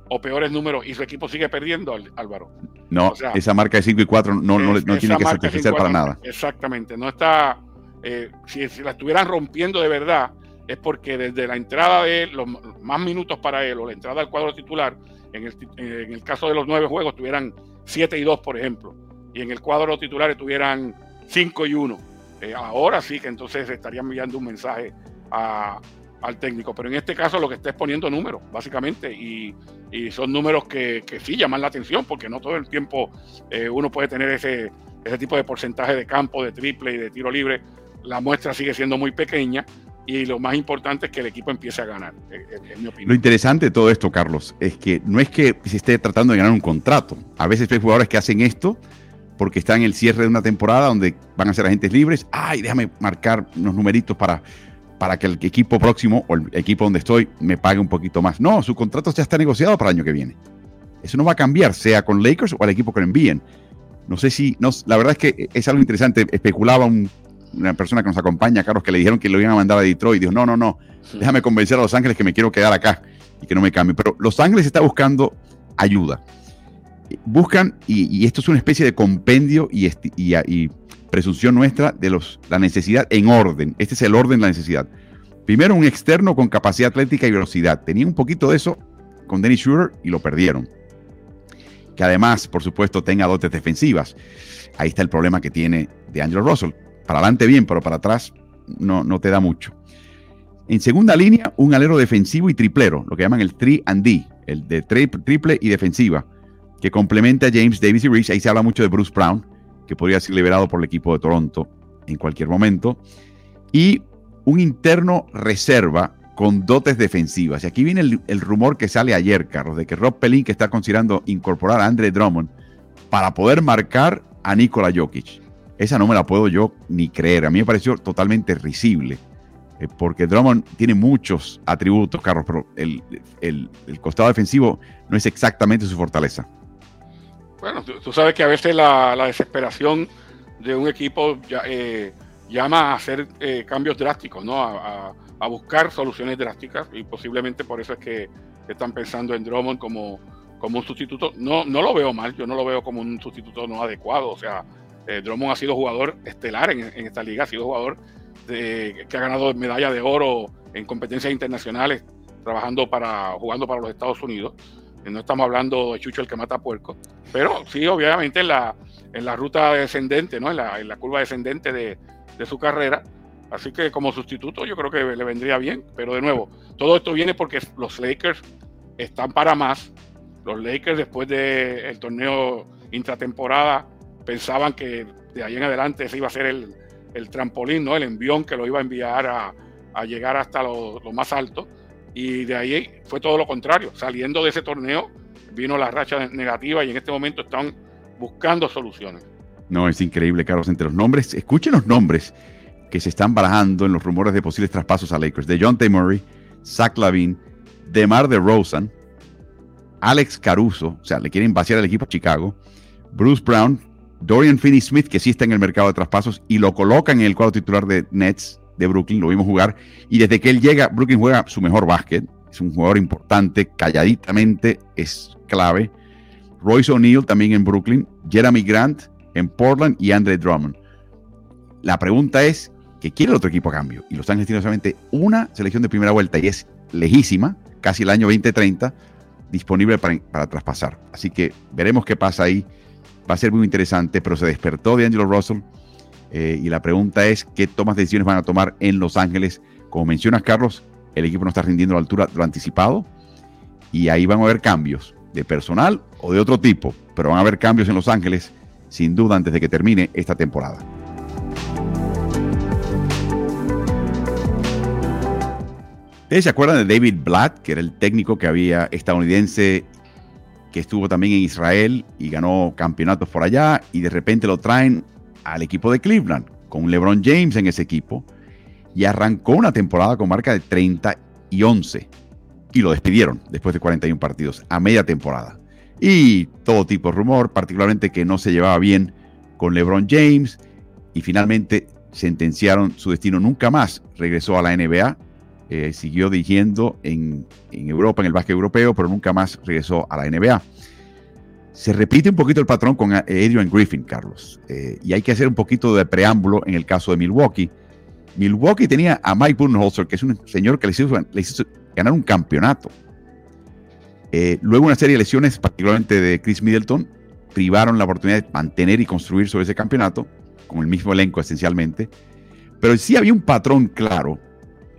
o peores números y su equipo sigue perdiendo, Álvaro? No, esa marca de 5 y 4 no, no, tiene que satisfacer para nada. Exactamente, no está. Eh, si, la estuvieran rompiendo de verdad, es porque desde la entrada de los más minutos para él o la entrada al cuadro titular, en el, en el caso de los nueve juegos, tuvieran 7 y 2, por ejemplo, y en el cuadro titular tuvieran 5 y 1 eh, ahora sí que entonces estarían enviando un mensaje al técnico, pero en este caso lo que está es poniendo números, básicamente, y, son números que, sí llaman la atención, porque no todo el tiempo eh, uno puede tener ese, tipo de porcentaje de campo, de triple y de tiro libre. La muestra sigue siendo muy pequeña, y lo más importante es que el equipo empiece a ganar, en mi opinión. Lo interesante de todo esto, Carlos, es que no es que se esté tratando de ganar un contrato. A veces hay jugadores que hacen esto porque están en el cierre de una temporada donde van a ser agentes libres. Ay, déjame marcar unos numeritos para para que el equipo próximo o el equipo donde estoy me pague un poquito más. No, su contrato ya está negociado para el año que viene. Eso no va a cambiar, sea con Lakers o al equipo que lo envíen. No sé si, no, la verdad es que es algo interesante. Especulaba una persona que nos acompaña, Carlos, que le dijeron que lo iban a mandar a Detroit. Dijo, no, no, no, déjame convencer a Los Ángeles que me quiero quedar acá y que no me cambie. Pero Los Ángeles está buscando ayuda. Buscan, y, esto es una especie de compendio y, presunción nuestra de los, la necesidad en orden. Este es el orden de la necesidad. Primero, un externo con capacidad atlética y velocidad. Tenía un poquito de eso con Dennis Schroeder y lo perdieron. Que además, por supuesto, tenga dotes defensivas. Ahí está el problema que tiene de Angelo Russell. Para adelante bien, pero para atrás no, no te da mucho. En segunda línea, un alero defensivo y triplero, lo que llaman el 3 and D, el de triple y defensiva, que complementa a James Davis y Rich. Ahí se habla mucho de Bruce Brown, que podría ser liberado por el equipo de Toronto en cualquier momento, y un interno reserva con dotes defensivas. Y aquí viene el, rumor que sale ayer, Carlos, de que Rob Pelín que está considerando incorporar a Andre Drummond para poder marcar a Nikola Jokic. Esa no me la puedo yo ni creer. A mí me pareció totalmente risible, eh, porque Drummond tiene muchos atributos, Carlos, pero el, el costado defensivo no es exactamente su fortaleza. Bueno, tú, sabes que a veces la, desesperación de un equipo eh, llama a hacer eh, cambios drásticos, ¿no? A, buscar soluciones drásticas y posiblemente por eso es que están pensando en Drummond como, como un sustituto. No, no lo veo mal, yo no lo veo como un sustituto no adecuado. O sea, eh, Drummond ha sido jugador estelar en, esta liga, ha sido jugador que ha ganado medalla de oro en competencias internacionales, trabajando para, jugando para los Estados Unidos no estamos hablando de Chucho el que mata puerco, pero sí, obviamente en la, en la ruta descendente, ¿no? en, la, en la curva descendente de, de, su carrera. Así que como sustituto yo creo que le vendría bien, pero de nuevo, todo esto viene porque los Lakers están para más. Los Lakers después del torneo intratemporada pensaban que de ahí en adelante ese iba a ser el, el trampolín, ¿no? el envión que lo iba a enviar a, a llegar hasta lo, lo más alto y de ahí fue todo lo contrario. Saliendo de ese torneo vino la racha negativa y en este momento están buscando soluciones. No, es increíble, Carlos, entre los nombres. Escuchen los nombres que se están barajando en los rumores de posibles traspasos a Lakers. De John T. Murray, Zach Lavin, DeMar DeRozan, Alex Caruso, o sea, le quieren vaciar el equipo a Chicago, Bruce Brown, Dorian Finney-Smith, que sí está en el mercado de traspasos, y lo colocan en el cuadro titular de Nets, de Brooklyn, lo vimos jugar, y desde que él llega, Brooklyn juega su mejor básquet, es un jugador importante, calladitamente es clave. Royce O'Neal también en Brooklyn, Jeremy Grant en Portland y Andre Drummond. La pregunta es, ¿qué quiere el otro equipo a cambio? Y Los Ángeles tiene solamente una selección de primera vuelta y es lejísima, casi el año 2030, disponible para, para traspasar. Así que veremos qué pasa ahí. Va a ser muy interesante, pero se despertó de Angelo Russell eh, y la pregunta es, ¿qué tomas de decisiones van a tomar en Los Ángeles? Como mencionas, Carlos, el equipo no está rindiendo a la altura de lo anticipado y ahí van a haber cambios de personal o de otro tipo, pero van a haber cambios en Los Ángeles sin duda antes de que termine esta temporada. ¿Ustedes se acuerdan de David Blatt, que era el técnico que había estadounidense que estuvo también en Israel y ganó campeonatos por allá y de repente lo traen al equipo de Cleveland, con LeBron James en ese equipo, y arrancó una temporada con marca de 30 y 11. Y lo despidieron después de 41 partidos, a media temporada. Y todo tipo de rumor, particularmente que no se llevaba bien con LeBron James, y finalmente sentenciaron su destino nunca más. Regresó a la NBA, eh, siguió dirigiendo en, en Europa, en el básquet europeo, pero nunca más regresó a la NBA. Se repite un poquito el patrón con Adrian Griffin, Carlos. Eh, y hay que hacer un poquito de preámbulo en el caso de Milwaukee. Milwaukee tenía a Mike Budenholzer, que es un señor que le hizo, ganar un campeonato. Eh, luego una serie de lesiones, particularmente de Chris Middleton, privaron la oportunidad de mantener y construir sobre ese campeonato, con el mismo elenco esencialmente. Pero sí había un patrón claro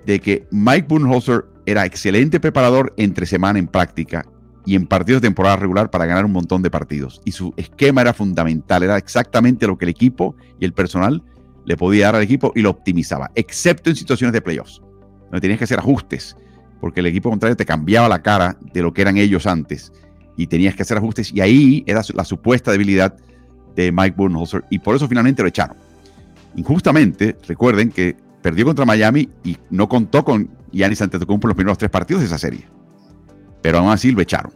de que Mike Budenholzer era excelente preparador entre semana en práctica y en partidos de temporada regular para ganar un montón de partidos. Y su esquema era fundamental, era exactamente lo que el equipo y el personal le podía dar al equipo y lo optimizaba, excepto en situaciones de playoffs, donde tenías que hacer ajustes, porque el equipo contrario te cambiaba la cara de lo que eran ellos antes y tenías que hacer ajustes y ahí era la supuesta debilidad de Mike Budenholzer y por eso finalmente lo echaron. Injustamente, recuerden que perdió contra Miami y no contó con Giannis Antetokounmpo en los primeros tres partidos de esa serie. Pero aún así lo echaron.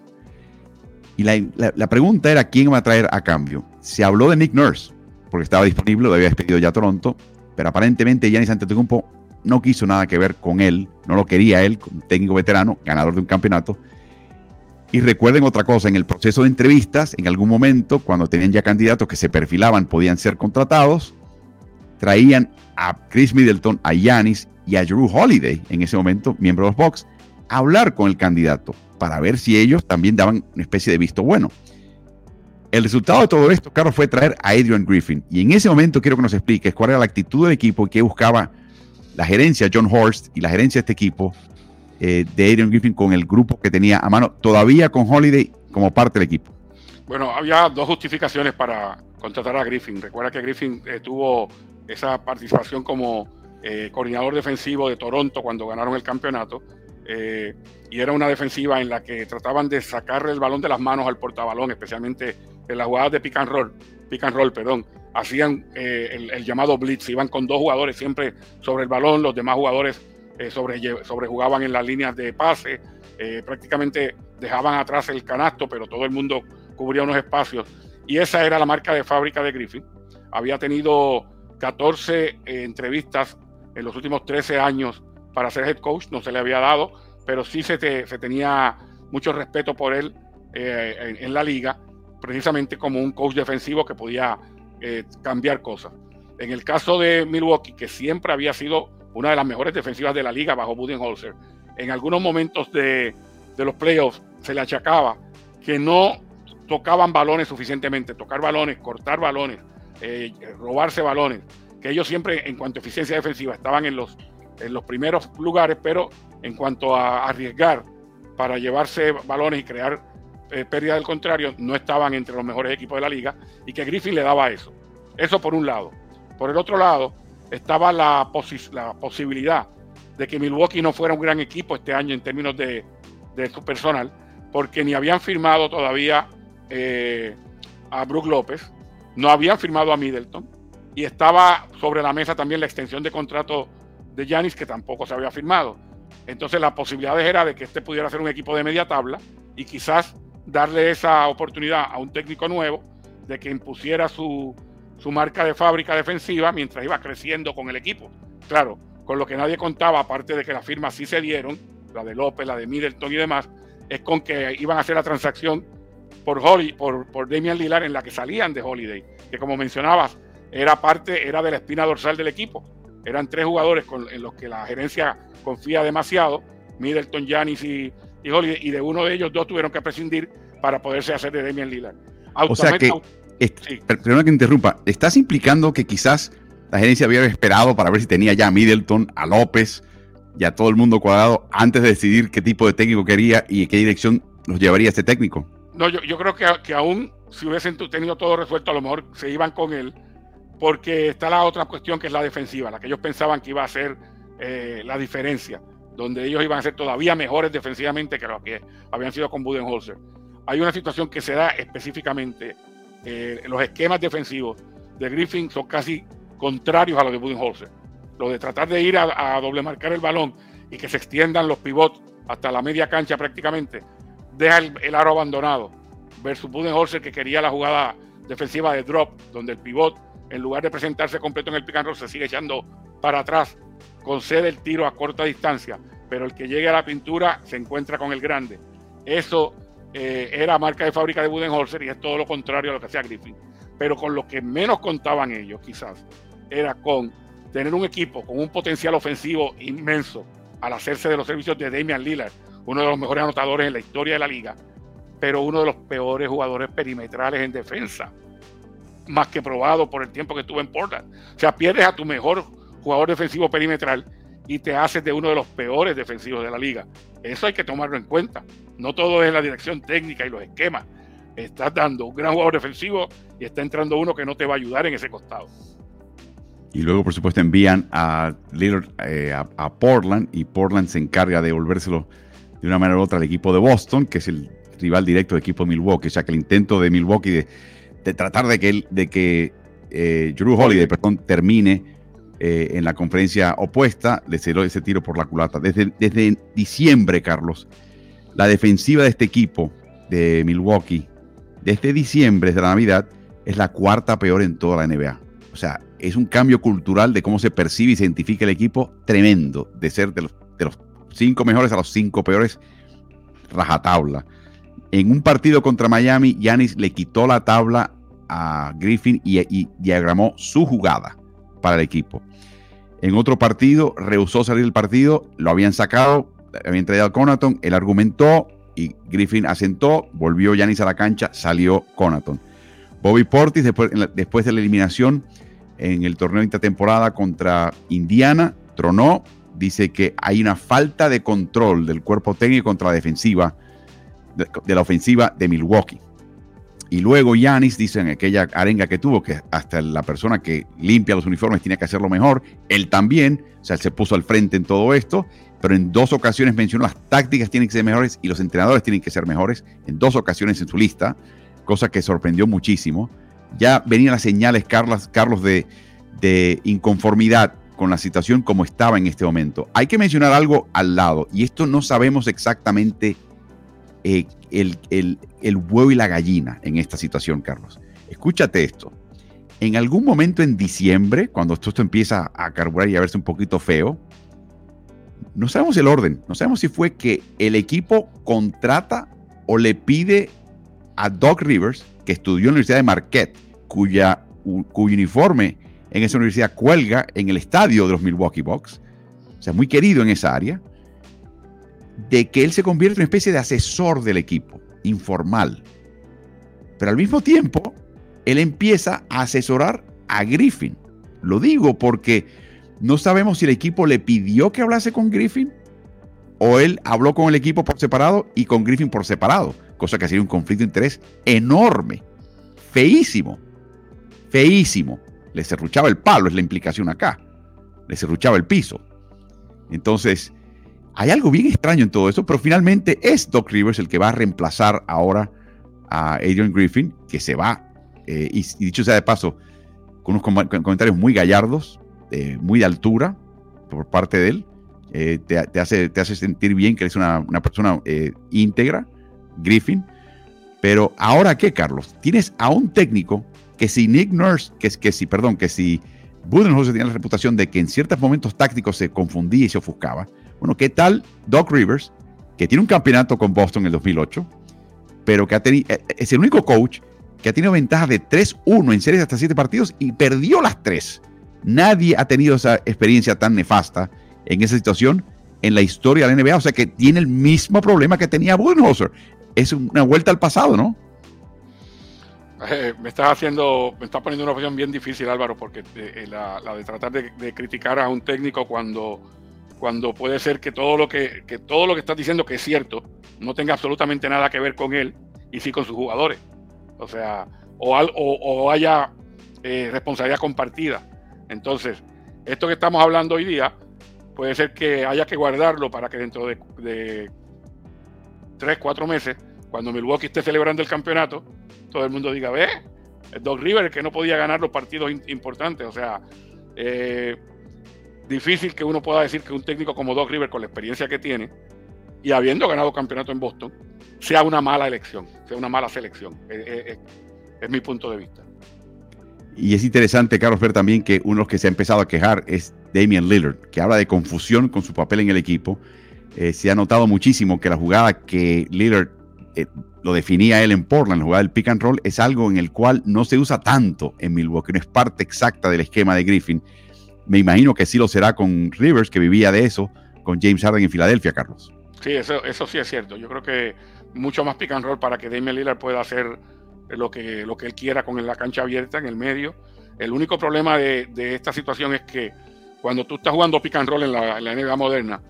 Y la, pregunta era quién va a traer a cambio. Se habló de Nick Nurse, porque estaba disponible, lo había despedido ya a Toronto, pero aparentemente Giannis Antetokounmpo no quiso nada que ver con él, no lo quería él, técnico veterano, ganador de un campeonato. Y recuerden otra cosa, en el proceso de entrevistas, en algún momento, cuando tenían ya candidatos que se perfilaban, podían ser contratados, traían a Chris Middleton, a Yanis y a Drew Holiday, en ese momento, miembro de los Bucks, a hablar con el candidato para ver si ellos también daban una especie de visto bueno. El resultado de todo esto, Carlos, fue traer a Adrian Griffin. Y en ese momento quiero que nos expliques cuál era la actitud del equipo y qué buscaba la gerencia John Horst y la gerencia de este equipo eh, de Adrian Griffin con el grupo que tenía a mano, todavía con Holiday como parte del equipo. Bueno, había dos justificaciones para contratar a Griffin. Recuerda que Griffin eh, tuvo esa participación como eh, coordinador defensivo de Toronto cuando ganaron el campeonato. Eh, y era una defensiva en la que trataban de sacarle el balón de las manos al portabalón, especialmente en las jugadas de pick and roll, pick and roll, perdón, hacían eh, el, llamado blitz, iban con dos jugadores siempre sobre el balón, los demás jugadores sobre, sobrejugaban en las líneas de pase, prácticamente dejaban atrás el canasto, pero todo el mundo cubría unos espacios. Y esa era la marca de fábrica de Griffin. Había tenido 14 entrevistas en los últimos 13 años para ser head coach, no se le había dado, pero sí se, tenía mucho respeto por él eh, en, la liga, precisamente como un coach defensivo que podía eh, cambiar cosas. En el caso de Milwaukee, que siempre había sido una de las mejores defensivas de la liga bajo Budenholzer, en algunos momentos de, de los playoffs se le achacaba que no tocaban balones suficientemente, tocar balones, cortar balones, eh, robarse balones que ellos siempre en cuanto a eficiencia defensiva estaban en los, en los primeros lugares, pero en cuanto a arriesgar para llevarse balones y crear eh, pérdida del contrario, no estaban entre los mejores equipos de la liga y que Griffin le daba eso. Eso por un lado. Por el otro lado, estaba la, posibilidad de que Milwaukee no fuera un gran equipo este año en términos de, de su personal, porque ni habían firmado todavía eh, a Brook López, no habían firmado a Middleton, y estaba sobre la mesa también la extensión de contrato de Yanis que tampoco se había firmado. Entonces la posibilidad era de que este pudiera ser un equipo de media tabla y quizás darle esa oportunidad a un técnico nuevo de que impusiera su, su marca de fábrica defensiva mientras iba creciendo con el equipo. Claro, con lo que nadie contaba, aparte de que las firmas sí se dieron, la de López, la de Middleton y demás, es con que iban a hacer la transacción por, Holly, por, por Damian Lillard en la que salían de Holiday, que como mencionabas, era parte, era de la espina dorsal del equipo. Eran tres jugadores con, en los que la gerencia confía demasiado, Middleton, Giannis y, y Holiday, y de uno de ellos dos tuvieron que prescindir para poderse hacer de Damian Lillard. o sea que, perdona que interrumpa, ¿estás implicando que quizás la gerencia había esperado para ver si tenía ya a Middleton, a López y a todo el mundo cuadrado antes de decidir qué tipo de técnico quería y qué dirección nos llevaría este técnico? No, yo, yo creo que, que aún si hubiesen tenido todo resuelto, a lo mejor se iban con él porque está la otra cuestión que es la defensiva, la que ellos pensaban que iba a ser eh, la diferencia, donde ellos iban a ser todavía mejores defensivamente que los que habían sido con Budenholzer. Hay una situación que se da específicamente, eh, los esquemas defensivos de Griffin son casi contrarios a los de Budenholzer. Lo de tratar de ir a, doble marcar el balón y que se extiendan los pivots hasta la media cancha prácticamente, deja el, el aro abandonado, versus Budenholzer que quería la jugada defensiva de drop, donde el pivot en lugar de presentarse completo en el pick and roll, se sigue echando para atrás, concede el tiro a corta distancia, pero el que llegue a la pintura se encuentra con el grande. Eso eh, era marca de fábrica de Budenholzer y es todo lo contrario a lo que hacía Griffin. Pero con lo que menos contaban ellos, quizás, era con tener un equipo con un potencial ofensivo inmenso al hacerse de los servicios de Damian Lillard, uno de los mejores anotadores en la historia de la liga, pero uno de los peores jugadores perimetrales en defensa más que probado por el tiempo que estuvo en Portland. O sea, pierdes a tu mejor jugador defensivo perimetral y te haces de uno de los peores defensivos de la liga. Eso hay que tomarlo en cuenta. No todo es la dirección técnica y los esquemas. Estás dando un gran jugador defensivo y está entrando uno que no te va a ayudar en ese costado. Y luego, por supuesto, envían a, eh, a, Portland y Portland se encarga de devolvérselo de una manera u otra al equipo de Boston, que es el rival directo del equipo de Milwaukee. Sea que el intento de Milwaukee de, tratar de que, de que eh, Drew Holiday perdón, termine eh, en la conferencia opuesta, le cerró ese tiro por la culata. Desde, desde diciembre, Carlos, la defensiva de este equipo de Milwaukee, desde diciembre, desde la Navidad, es la cuarta peor en toda la NBA. O sea, es un cambio cultural de cómo se percibe y se identifica el equipo tremendo, de ser de los, de los cinco mejores a los cinco peores, rajatabla. En un partido contra Miami, Yanis le quitó la tabla a Griffin y diagramó su jugada para el equipo. En otro partido, rehusó salir del partido, lo habían sacado, habían traído a Conaton, él argumentó y Griffin asentó, volvió Yanis a la cancha, salió Conaton. Bobby Portis, después, después de la eliminación en el torneo de intertemporada contra Indiana, tronó, dice que hay una falta de control del cuerpo técnico contra la defensiva, de la ofensiva de Milwaukee. Y luego Yanis dice en aquella arenga que tuvo que hasta la persona que limpia los uniformes tiene que hacerlo mejor. Él también, o sea, él se puso al frente en todo esto, pero en dos ocasiones mencionó las tácticas tienen que ser mejores y los entrenadores tienen que ser mejores. En dos ocasiones en su lista, cosa que sorprendió muchísimo. Ya venían las señales, Carlos, Carlos de, de inconformidad con la situación como estaba en este momento. Hay que mencionar algo al lado, y esto no sabemos exactamente eh, el, el, huevo y la gallina en esta situación, Carlos. Escúchate esto. En algún momento en diciembre, cuando esto, empieza a carburar y a verse un poquito feo, no sabemos el orden, no sabemos si fue que el equipo contrata o le pide a Doc Rivers, que estudió en la Universidad de Marquette, cuya, cuyo uniforme en esa universidad cuelga en el estadio de los Milwaukee Bucks, o sea, muy querido en esa área, de que él se convierte en una especie de asesor del equipo, informal. Pero al mismo tiempo, él empieza a asesorar a Griffin. Lo digo porque no sabemos si el equipo le pidió que hablase con Griffin o él habló con el equipo por separado y con Griffin por separado, cosa que ha sido un conflicto de interés enorme, feísimo, feísimo. Le cerruchaba el palo, es la implicación acá. Le cerruchaba el piso. Entonces, hay algo bien extraño en todo eso, pero finalmente es Doc Rivers el que va a reemplazar ahora a Adrian Griffin, que se va, eh, y, dicho sea de paso, con unos comentarios muy gallardos, eh, muy de altura por parte de él. Eh, te, hace, te hace sentir bien que eres una, una persona íntegra, Griffin. Pero ahora qué, Carlos? Tienes a un técnico que si Nick Nurse, que, que si, perdón, que si Budenholzer tenía la reputación de que en ciertos momentos tácticos se confundía y se ofuscaba, bueno, ¿qué tal Doc Rivers, que tiene un campeonato con Boston en el 2008, pero que ha tenido, eh, es el único coach que ha tenido ventaja de 3-1 en series hasta 7 partidos y perdió las 3. Nadie ha tenido esa experiencia tan nefasta en esa situación en la historia de la NBA. O sea que tiene el mismo problema que tenía Budenholzer. Es una vuelta al pasado, ¿no? Eh, me estás haciendo, me estás poniendo una opción bien difícil, Álvaro, porque eh, la, de tratar de, criticar a un técnico cuando cuando puede ser que todo lo que, todo lo que estás diciendo que es cierto no tenga absolutamente nada que ver con él y sí con sus jugadores. O sea, o, o, haya eh, responsabilidad compartida. Entonces, esto que estamos hablando hoy día puede ser que haya que guardarlo para que dentro de, de tres, cuatro meses, cuando Milwaukee esté celebrando el campeonato, todo el mundo diga, ve, el Doc River que no podía ganar los partidos importantes. O sea, eh, difícil que uno pueda decir que un técnico como Doc River, con la experiencia que tiene, y habiendo ganado campeonato en Boston, sea una mala elección, sea una mala selección. Es, mi punto de vista. Y es interesante, Carlos, ver también que uno de los que se ha empezado a quejar es Damian Lillard, que habla de confusión con su papel en el equipo. Eh, se ha notado muchísimo que la jugada que Lillard eh, lo definía él en Portland, la jugada del pick and roll, es algo en el cual no se usa tanto en Milwaukee, no es parte exacta del esquema de Griffin. Me imagino que sí lo será con Rivers, que vivía de eso, con James Harden en Filadelfia, Carlos. Sí, eso, eso sí es cierto. Yo creo que mucho más pick and roll para que Damian Lillard pueda hacer lo que, lo que él quiera con la cancha abierta en el medio. El único problema de, esta situación es que cuando tú estás jugando pick and roll en la, NBA moderna,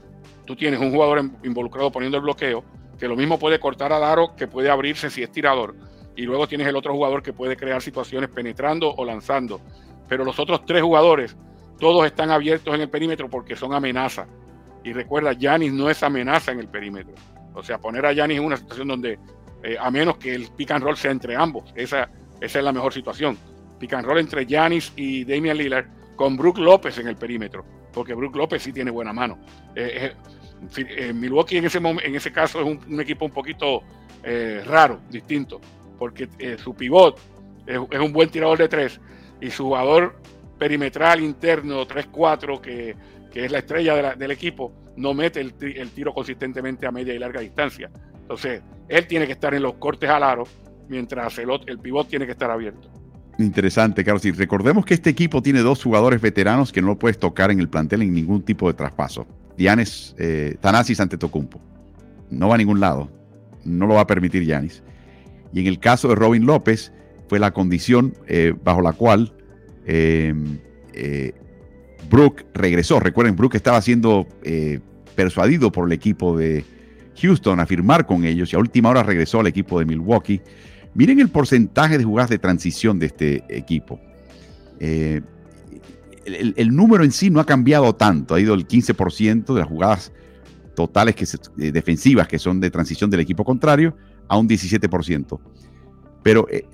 tú tienes un jugador involucrado poniendo el bloqueo, que lo mismo puede cortar al aro, que puede abrirse si es tirador, y luego tienes el otro jugador que puede crear situaciones penetrando o lanzando. Pero los otros tres jugadores, todos están abiertos en el perímetro porque son amenaza. Y recuerda, Yanis no es amenaza en el perímetro. O sea, poner a Yanis en una situación donde, eh, a menos que el pick and roll sea entre ambos, esa, es la mejor situación. Pick and roll entre Yanis y Damian Lillard con Brook López en el perímetro, porque Brook López sí tiene buena mano. Eh, eh, Milwaukee en ese, en ese caso es un, equipo un poquito raro, distinto, porque su pivot es, un buen tirador de tres y su jugador perimetral interno 3-4, que, que, es la estrella del equipo, no mete el, tiro consistentemente a media y larga distancia. Entonces, él tiene que estar en los cortes al aro, mientras el, el pivot tiene que estar abierto. Interesante, Carlos. Y recordemos que este equipo tiene dos jugadores veteranos que no lo puedes tocar en el plantel en ningún tipo de traspaso. Giannis, eh, Tanasis ante Tocumpo. No va a ningún lado. No lo va a permitir Giannis. Y en el caso de Robin López, fue la condición eh, bajo la cual eh, eh, Brook regresó. Recuerden, Brook estaba siendo eh, persuadido por el equipo de Houston a firmar con ellos y a última hora regresó al equipo de Milwaukee. Miren el porcentaje de jugadas de transición de este equipo. el, número en sí no ha cambiado tanto, ha ido el 15% de las jugadas totales que defensivas que son de transición del equipo contrario a un 17%. Pero eh,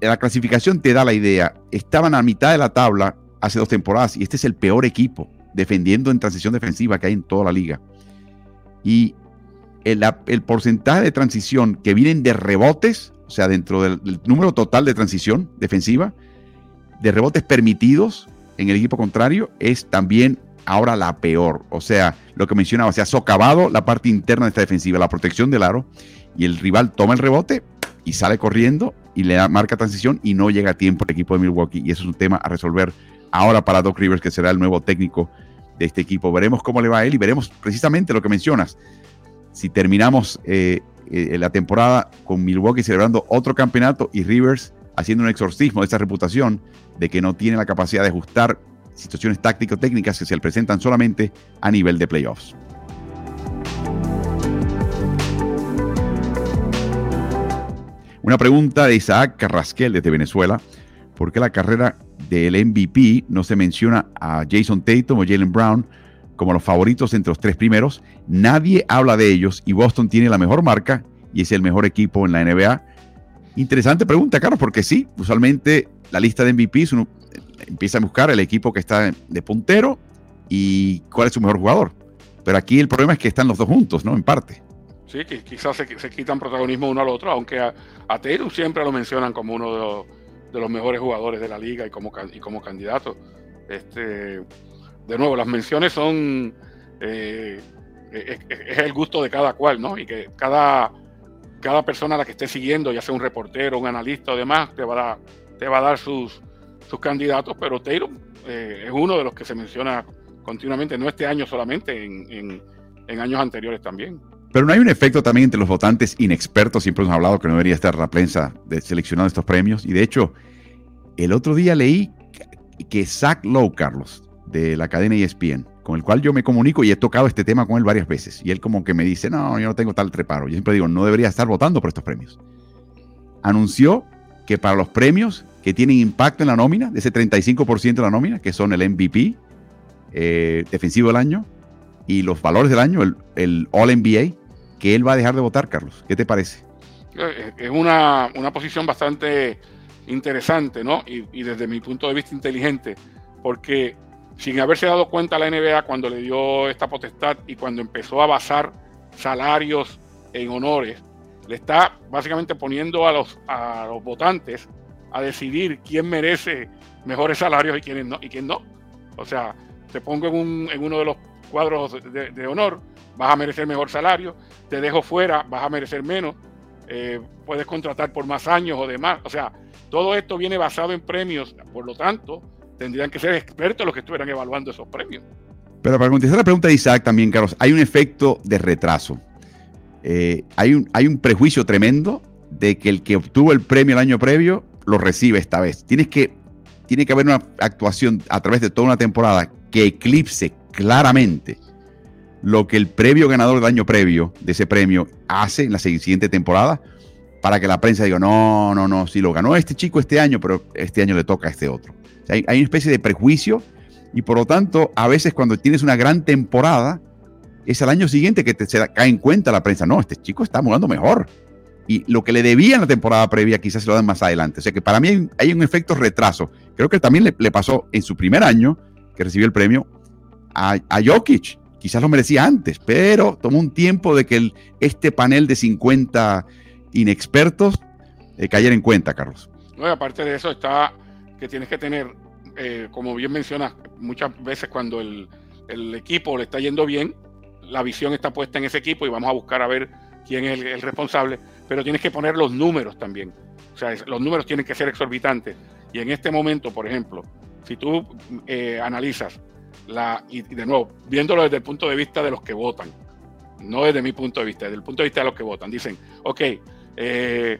la clasificación te da la idea. Estaban a mitad de la tabla hace dos temporadas y este es el peor equipo defendiendo en transición defensiva que hay en toda la liga. Y el, porcentaje de transición que vienen de rebotes, o sea, dentro del, número total de transición defensiva, de rebotes permitidos en el equipo contrario, es también ahora la peor. O sea, lo que mencionaba, se ha socavado la parte interna de esta defensiva, la protección del aro, y el rival toma el rebote, y sale corriendo y le da marca transición y no llega a tiempo el equipo de Milwaukee. Y eso es un tema a resolver ahora para Doc Rivers, que será el nuevo técnico de este equipo. Veremos cómo le va a él y veremos precisamente lo que mencionas. Si terminamos eh, eh, la temporada con Milwaukee celebrando otro campeonato y Rivers haciendo un exorcismo de esa reputación de que no tiene la capacidad de ajustar situaciones táctico-técnicas que se le presentan solamente a nivel de playoffs. Una pregunta de Isaac Carrasquel desde Venezuela. ¿Por qué la carrera del MVP no se menciona a Jason Tatum o Jalen Brown como los favoritos entre los tres primeros? Nadie habla de ellos y Boston tiene la mejor marca y es el mejor equipo en la NBA. Interesante pregunta, Carlos, porque sí, usualmente la lista de MVPs uno empieza a buscar el equipo que está de puntero y cuál es su mejor jugador. Pero aquí el problema es que están los dos juntos, ¿no? En parte. Sí, que quizás se, quitan protagonismo uno al otro, aunque a, a siempre lo mencionan como uno de los, mejores jugadores de la liga y como, y como candidato. Este, de nuevo, las menciones son. Eh, es, el gusto de cada cual, ¿no? Y que cada, cada persona a la que esté siguiendo, ya sea un reportero, un analista o demás, te va a dar, te va a dar sus, sus candidatos, pero Taylor eh, es uno de los que se menciona continuamente, no este año solamente, en, en años anteriores también. Pero no hay un efecto también entre los votantes inexpertos. Siempre hemos hablado que no debería estar la prensa de seleccionando estos premios. Y de hecho, el otro día leí que Zach Lowe, Carlos, de la cadena ESPN, con el cual yo me comunico y he tocado este tema con él varias veces. Y él como que me dice, no, yo no tengo tal treparo. Yo siempre digo, no debería estar votando por estos premios. Anunció que para los premios que tienen impacto en la nómina, de ese 35% de la nómina, que son el MVP, eh, defensivo del año, y los valores del año, el All NBA, que él va a dejar de votar, Carlos. ¿Qué te parece? Eh, es una, posición bastante interesante, ¿no? Y, desde mi punto de vista inteligente, porque sin haberse dado cuenta la NBA cuando le dio esta potestad y cuando empezó a basar salarios en honores, le está básicamente poniendo a los, a los votantes a decidir quién merece mejores salarios y quién no. Y quién no. O sea, te pongo en, un, en uno de los cuadros de honor vas a merecer mejor salario, te dejo fuera, vas a merecer menos, eh, puedes contratar por más años o demás. O sea, todo esto viene basado en premios, por lo tanto, tendrían que ser expertos los que estuvieran evaluando esos premios. Pero para contestar la pregunta de Isaac también, Carlos, hay un efecto de retraso. Eh, hay, un, hay un prejuicio tremendo de que el que obtuvo el premio el año previo lo recibe esta vez. Tienes que tiene que haber una actuación a través de toda una temporada que eclipse claramente lo que el previo ganador del año previo de ese premio hace en la siguiente temporada para que la prensa diga, no, no, no, si lo ganó este chico este año, pero este año le toca a este otro. hay, una especie de prejuicio y por lo tanto, a veces cuando tienes una gran temporada, es al año siguiente que te se cae en cuenta la prensa, no, este chico está jugando mejor. Y lo que le debía en la temporada previa quizás se lo dan más adelante. O sea que para mí hay, un efecto retraso. Creo que también le, pasó en su primer año que recibió el premio a, Jokic quizás lo merecía antes, pero tomó un tiempo de que este panel de 50 inexpertos eh, cayera en cuenta, Carlos. No, aparte de eso está que tienes que tener, eh, como bien mencionas, muchas veces cuando el, equipo le está yendo bien, la visión está puesta en ese equipo y vamos a buscar a ver quién es el, responsable, pero tienes que poner los números también. O sea, los números tienen que ser exorbitantes. Y en este momento, por ejemplo, si tú eh, analizas y, de nuevo, viéndolo desde el punto de vista de los que votan, no desde mi punto de vista, desde el punto de vista de los que votan, dicen, ok, eh,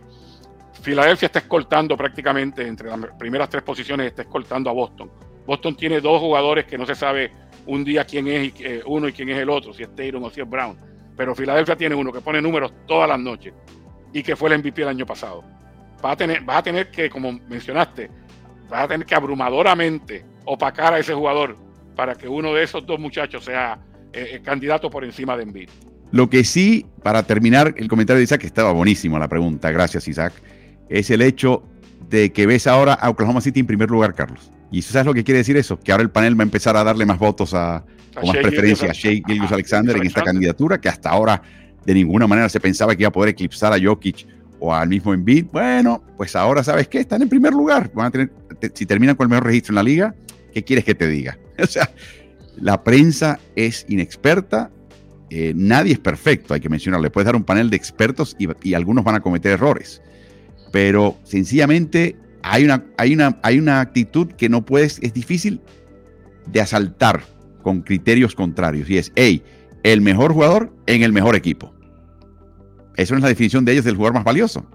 Filadelfia está escoltando prácticamente entre las primeras tres posiciones, está escoltando a Boston. Boston tiene dos jugadores que no se sabe un día quién es eh, uno y quién es el otro, si es Taylor o si es Brown. Pero Filadelfia tiene uno que pone números todas las noches y que fue el MVP el año pasado. Vas a tener, vas a tener que, como mencionaste, vas a tener que abrumadoramente opacar a ese jugador para que uno de esos dos muchachos sea eh, eh, candidato por encima de Embiid. Lo que sí, para terminar el comentario de Isaac, que estaba buenísimo la pregunta, gracias Isaac, es el hecho de que ves ahora a Oklahoma City en primer lugar, Carlos. ¿Y sabes lo que quiere decir eso? Que ahora el panel va a empezar a darle más votos a, o más preferencia a Shea Gilgus Alexander en esta candidatura, que hasta ahora de ninguna manera se pensaba que iba a poder eclipsar a Jokic o al mismo Embiid. Bueno, pues ahora sabes qué, están en primer lugar. Van a tener, si terminan con el mejor registro en la liga, ¿qué quieres que te diga? O sea, la prensa es inexperta, eh, nadie es perfecto, hay que mencionarlo. Le puedes dar un panel de expertos y, algunos van a cometer errores. Pero sencillamente hay una, hay, una, hay una actitud que no puedes, es difícil de asaltar con criterios contrarios. Y es, hey, el mejor jugador en el mejor equipo. Esa es la definición de ellos del jugador más valioso.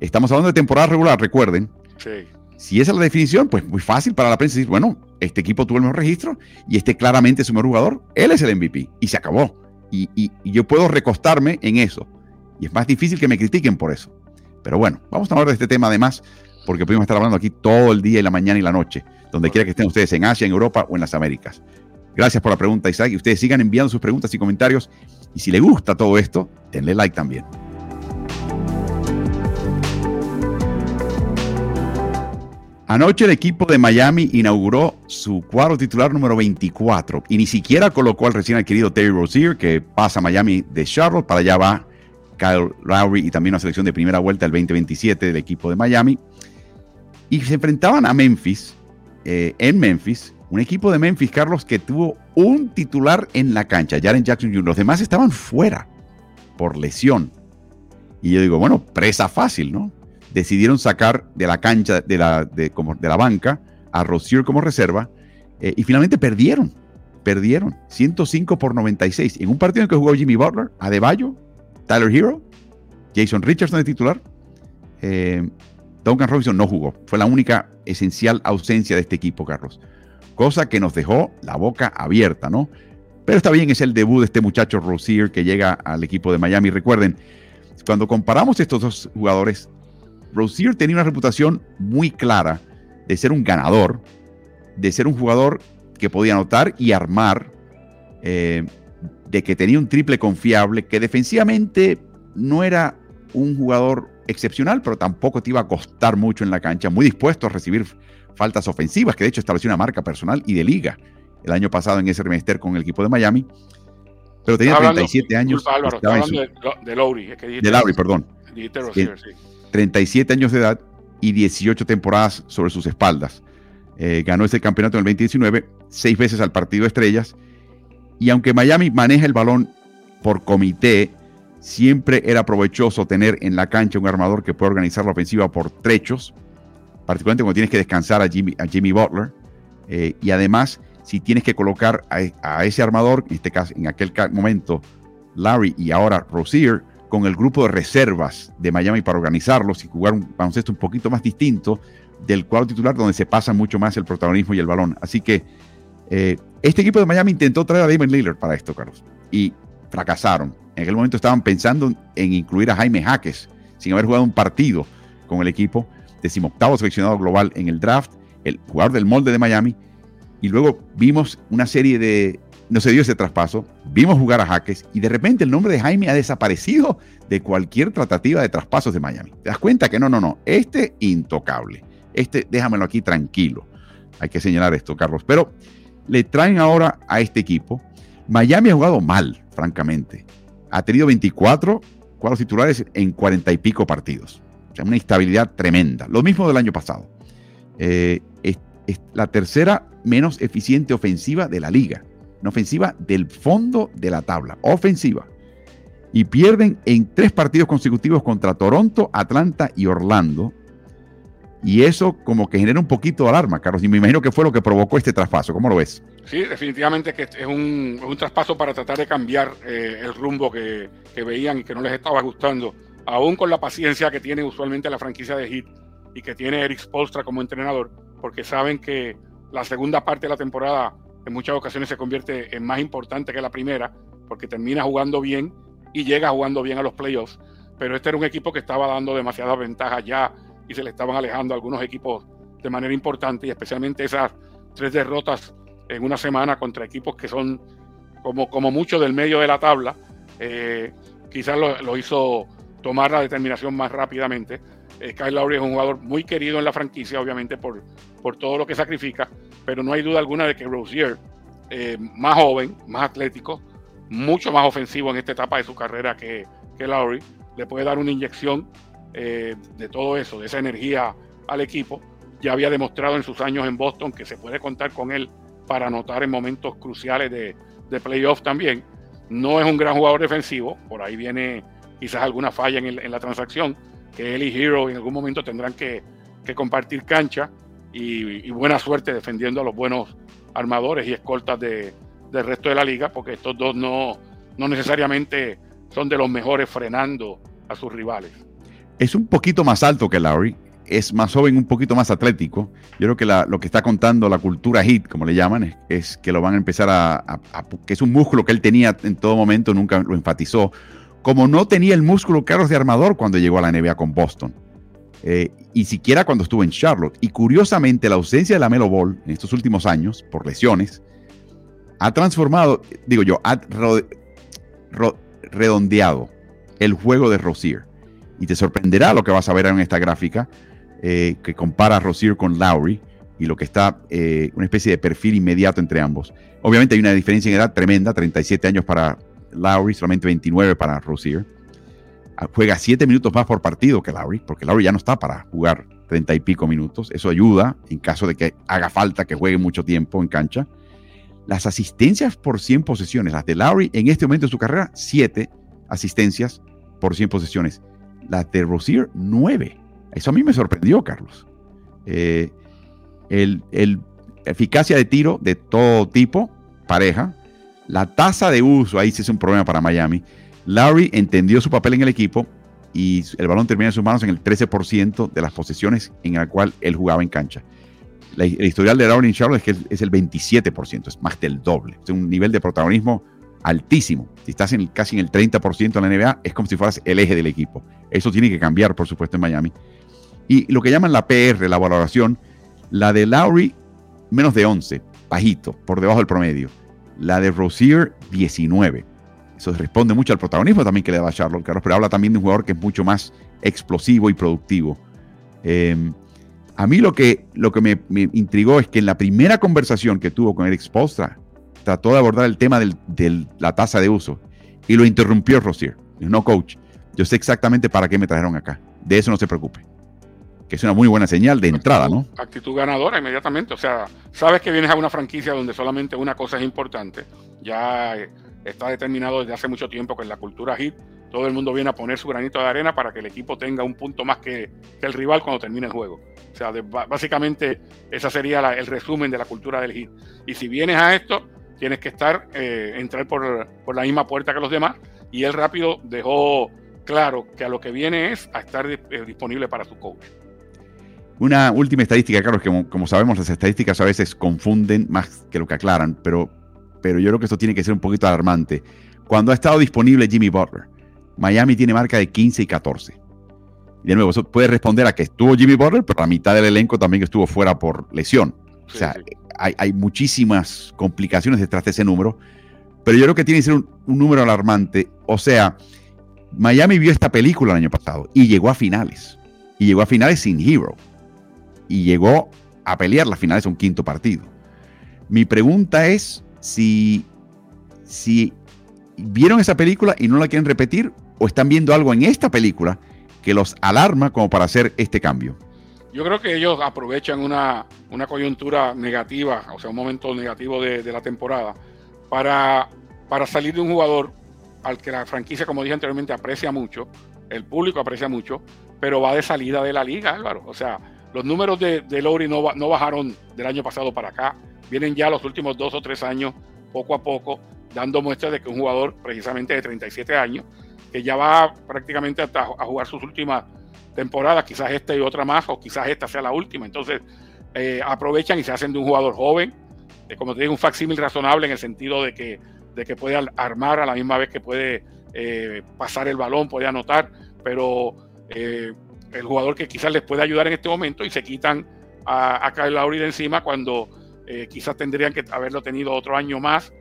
Estamos hablando de temporada regular, recuerden. Sí. Si esa es la definición, pues muy fácil para la prensa decir, bueno, este equipo tuvo el mejor registro y este claramente es su mejor jugador, él es el MVP y se acabó. Y, yo puedo recostarme en eso. Y es más difícil que me critiquen por eso. Pero bueno, vamos a hablar de este tema además, porque podemos estar hablando aquí todo el día y la mañana y la noche, donde quiera que estén ustedes, en Asia, en Europa o en las Américas. Gracias por la pregunta, Isaac. Y ustedes sigan enviando sus preguntas y comentarios. Y si les gusta todo esto, denle like también. Anoche el equipo de Miami inauguró su cuadro titular número 24 y ni siquiera colocó al recién adquirido Terry Rozier, que pasa a Miami de Charlotte. Para allá va Kyle Lowry y también una selección de primera vuelta del 2027 del equipo de Miami. Y se enfrentaban a Memphis, eh, en Memphis, un equipo de Memphis, Carlos, que tuvo un titular en la cancha, Jaren Jackson Jr. Los demás estaban fuera por lesión. Y yo digo, bueno, presa fácil, ¿no? Decidieron sacar de la cancha, de la, como, de la banca, a Rozier como reserva, eh, y finalmente perdieron. Perdieron 105 por 96. En un partido en que jugó Jimmy Butler, Adebayo, Tyler Hero, Jason Richardson de titular. Eh, Duncan Robinson no jugó. Fue la única esencial ausencia de este equipo, Carlos. Cosa que nos dejó la boca abierta, ¿no? Pero está bien, es el debut de este muchacho Rozier que llega al equipo de Miami. Recuerden, cuando comparamos estos dos jugadores, Rozier tenía una reputación muy clara de ser un ganador, de ser un jugador que podía anotar y armar, eh, de que tenía un triple confiable, que defensivamente no era un jugador excepcional, pero tampoco te iba a costar mucho en la cancha, muy dispuesto a recibir faltas ofensivas, que de hecho estableció una marca personal y de liga el año pasado en ese semestre con el equipo de Miami. Pero tenía 37 años. de, Lowry. de Lowry, perdón. 37 años de edad y 18 temporadas sobre sus espaldas. Eh, ganó ese campeonato en el 2019, seis veces al partido estrellas. Y aunque Miami maneja el balón por comité, siempre era provechoso tener en la cancha un armador que puede organizar la ofensiva por trechos, particularmente cuando tienes que descansar a Jimmy, a Jimmy Butler. Eh, y además, si tienes que colocar a, a, ese armador, en este caso, en aquel momento, Larry y ahora Rozier, con el grupo de reservas de Miami para organizarlos y jugar un baloncesto un poquito más distinto, del cuadro titular donde se pasa mucho más el protagonismo y el balón. Así que eh, este equipo de Miami intentó traer a Damon Lillard para esto, Carlos, y fracasaron. En aquel momento estaban pensando en incluir a Jaime Jaques, sin haber jugado un partido con el equipo, decimoctavo seleccionado global en el draft, el jugador del molde de Miami, y luego vimos una serie de, no se dio ese traspaso, vimos jugar a Jaques y de repente el nombre de Jaime ha desaparecido de cualquier tratativa de traspasos de Miami. ¿Te das cuenta que no, no, no, este intocable, este déjamelo aquí tranquilo. Hay que señalar esto, Carlos. Pero le traen ahora a este equipo. Miami ha jugado mal, francamente. Ha tenido 24 cuadros titulares en 40 y pico partidos. O sea, una instabilidad tremenda. Lo mismo del año pasado. Eh, es, la tercera menos eficiente ofensiva de la liga. Ofensiva del fondo de la tabla. Ofensiva. Y pierden en tres partidos consecutivos contra Toronto, Atlanta y Orlando y eso como que genera un poquito de alarma, Carlos. Y me imagino que fue lo que provocó este traspaso. ¿Cómo lo ves? Sí, definitivamente que es un, un traspaso para tratar de cambiar eh, el rumbo que, que, veían y que no les estaba gustando. Aún con la paciencia que tiene usualmente la franquicia de Heat y que tiene Eric Spolstra como entrenador, porque saben que la segunda parte de la temporada en muchas ocasiones se convierte en más importante que la primera, porque termina jugando bien y llega jugando bien a los playoffs. Pero este era un equipo que estaba dando demasiadas ventajas ya y se le estaban alejando algunos equipos de manera importante y especialmente esas tres derrotas en una semana contra equipos que son como, como mucho del medio de la tabla, eh, quizás lo, hizo tomar la determinación más rápidamente. Eh, Kyle Lowry es un jugador muy querido en la franquicia, obviamente por, por todo lo que sacrifica, pero no hay duda alguna de que Rosier, eh, más joven, más atlético, mucho más ofensivo en esta etapa de su carrera que, que Lowry, le puede dar una inyección eh, de todo eso, de esa energía al equipo. Ya había demostrado en sus años en Boston que se puede contar con él para anotar en momentos cruciales de, de playoff también. No es un gran jugador defensivo, por ahí viene quizás alguna falla en, la transacción, que él y Hero en algún momento tendrán que, compartir cancha y, buena suerte defendiendo a los buenos armadores y escoltas de, del resto de la liga, porque estos dos no, no necesariamente son de los mejores frenando a sus rivales es un poquito más alto que Lowry, es más joven, un poquito más atlético. Yo creo que lo que está contando la cultura hit, como le llaman, es, que lo van a empezar a, que es un músculo que él tenía en todo momento, nunca lo enfatizó, como no tenía el músculo Carlos de armador cuando llegó a la NBA con Boston. Eh, y siquiera cuando estuvo en Charlotte. Y curiosamente, la ausencia de la Melo Ball en estos últimos años, por lesiones, ha transformado, digo yo, ha redondeado el juego de Rosier y te sorprenderá lo que vas a ver en esta gráfica eh, que compara a Rosier con Lowry y lo que está eh, una especie de perfil inmediato entre ambos. Obviamente hay una diferencia en edad tremenda, 37 años para Lowry, solamente 29 para Rosier. Ah, juega 7 minutos más por partido que Lowry, porque Lowry ya no está para jugar 30 y pico minutos. Eso ayuda en caso de que haga falta que juegue mucho tiempo en cancha. Las asistencias por 100 posesiones, las de Lowry en este momento de su carrera, 7 asistencias por 100 posesiones la de Rosier 9. Eso a mí me sorprendió, Carlos. Eh, el, eficacia de tiro de todo tipo, pareja. La tasa de uso, ahí sí es un problema para Miami. Larry entendió su papel en el equipo y el balón termina en sus manos en el 13% de las posesiones en la cual él jugaba en cancha. La, el historial de Larry en Charlotte es que es el 27%, es más del doble. Es un nivel de protagonismo altísimo. Si estás en casi en el 30% en la NBA, es como si fueras el eje del equipo. Eso tiene que cambiar, por supuesto, en Miami. Y lo que llaman la PR, la valoración, la de Lowry, menos de 11, bajito, por debajo del promedio. La de Rosier, 19. Eso responde mucho al protagonismo también que le da Charlotte, Carlos, pero habla también de un jugador que es mucho más explosivo y productivo. Em, a mí lo que, lo que me, intrigó es que en la primera conversación que tuvo con Eric Spolstra, trató de abordar el tema de la tasa de uso y lo interrumpió Rosier. No, coach, yo sé exactamente para qué me trajeron acá. De eso no se preocupe. Que es una muy buena señal de entrada, ¿no? Actitud ganadora inmediatamente. O sea, sabes que vienes a una franquicia donde solamente una cosa es importante. Ya eh, está determinado desde hace mucho tiempo que en la cultura hit todo el mundo viene a poner su granito de arena para que el equipo tenga un punto más que, el rival cuando termine el juego. O sea, básicamente ese sería el resumen de la cultura del hit. Y si vienes a esto, tienes que estar, eh, entrar por, la misma puerta que los demás. Y él rápido dejó claro que a lo que viene es a estar eh, disponible para su coach. Una última estadística, Carlos, que como, sabemos las estadísticas a veces confunden más que lo que aclaran, pero, pero yo creo que esto tiene que ser un poquito alarmante. Cuando ha estado disponible Jimmy Butler, Miami tiene marca de 15 y 14. Y de nuevo, eso puede responder a que estuvo Jimmy Butler, pero la mitad del elenco también estuvo fuera por lesión. o sea, Hay, hay, muchísimas complicaciones detrás de ese número, pero yo creo que tiene que ser un, un número alarmante. O sea, Miami vio esta película el año pasado y llegó a finales. Y llegó a finales sin Hero. Y llegó a pelear las finales a un quinto partido. Mi pregunta es si, si vieron esa película y no la quieren repetir o están viendo algo en esta película que los alarma como para hacer este cambio. Yo creo que ellos aprovechan una, coyuntura negativa, o sea, un momento negativo de, la temporada, para, para salir de un jugador al que la franquicia, como dije anteriormente, aprecia mucho, el público aprecia mucho, pero va de salida de la liga, Álvaro. O sea, los números de, de Lowry no, no bajaron del año pasado para acá, vienen ya los últimos dos o tres años, poco a poco, dando muestras de que un jugador precisamente de 37 años, que ya va prácticamente hasta a jugar sus últimas temporadas, quizás esta y otra más, o quizás esta sea la última. Entonces, eh, aprovechan y se hacen de un jugador joven, eh, como te digo, un facsímil razonable en el sentido de que de que puede armar a la misma vez que puede eh, pasar el balón, puede anotar, pero eh, el jugador que quizás les puede ayudar en este momento y se quitan a, a Kyle Lowry de encima cuando eh, quizás tendrían que haberlo tenido otro año más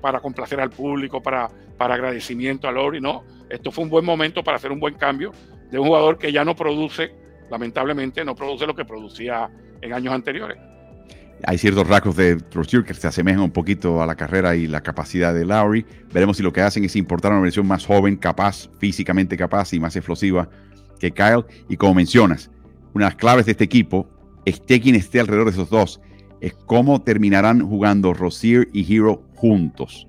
para complacer al público, para, para agradecimiento a Lowry. No, esto fue un buen momento para hacer un buen cambio de un jugador que ya no produce, lamentablemente, no produce lo que producía en años anteriores. Hay ciertos rasgos de Rozier que se asemejan un poquito a la carrera y la capacidad de Lowry. Veremos si lo que hacen es importar una versión más joven, capaz, físicamente capaz y más explosiva que Kyle. Y como mencionas, una de las claves de este equipo, esté quien esté alrededor de esos dos, es cómo terminarán jugando Rozier y Hero juntos.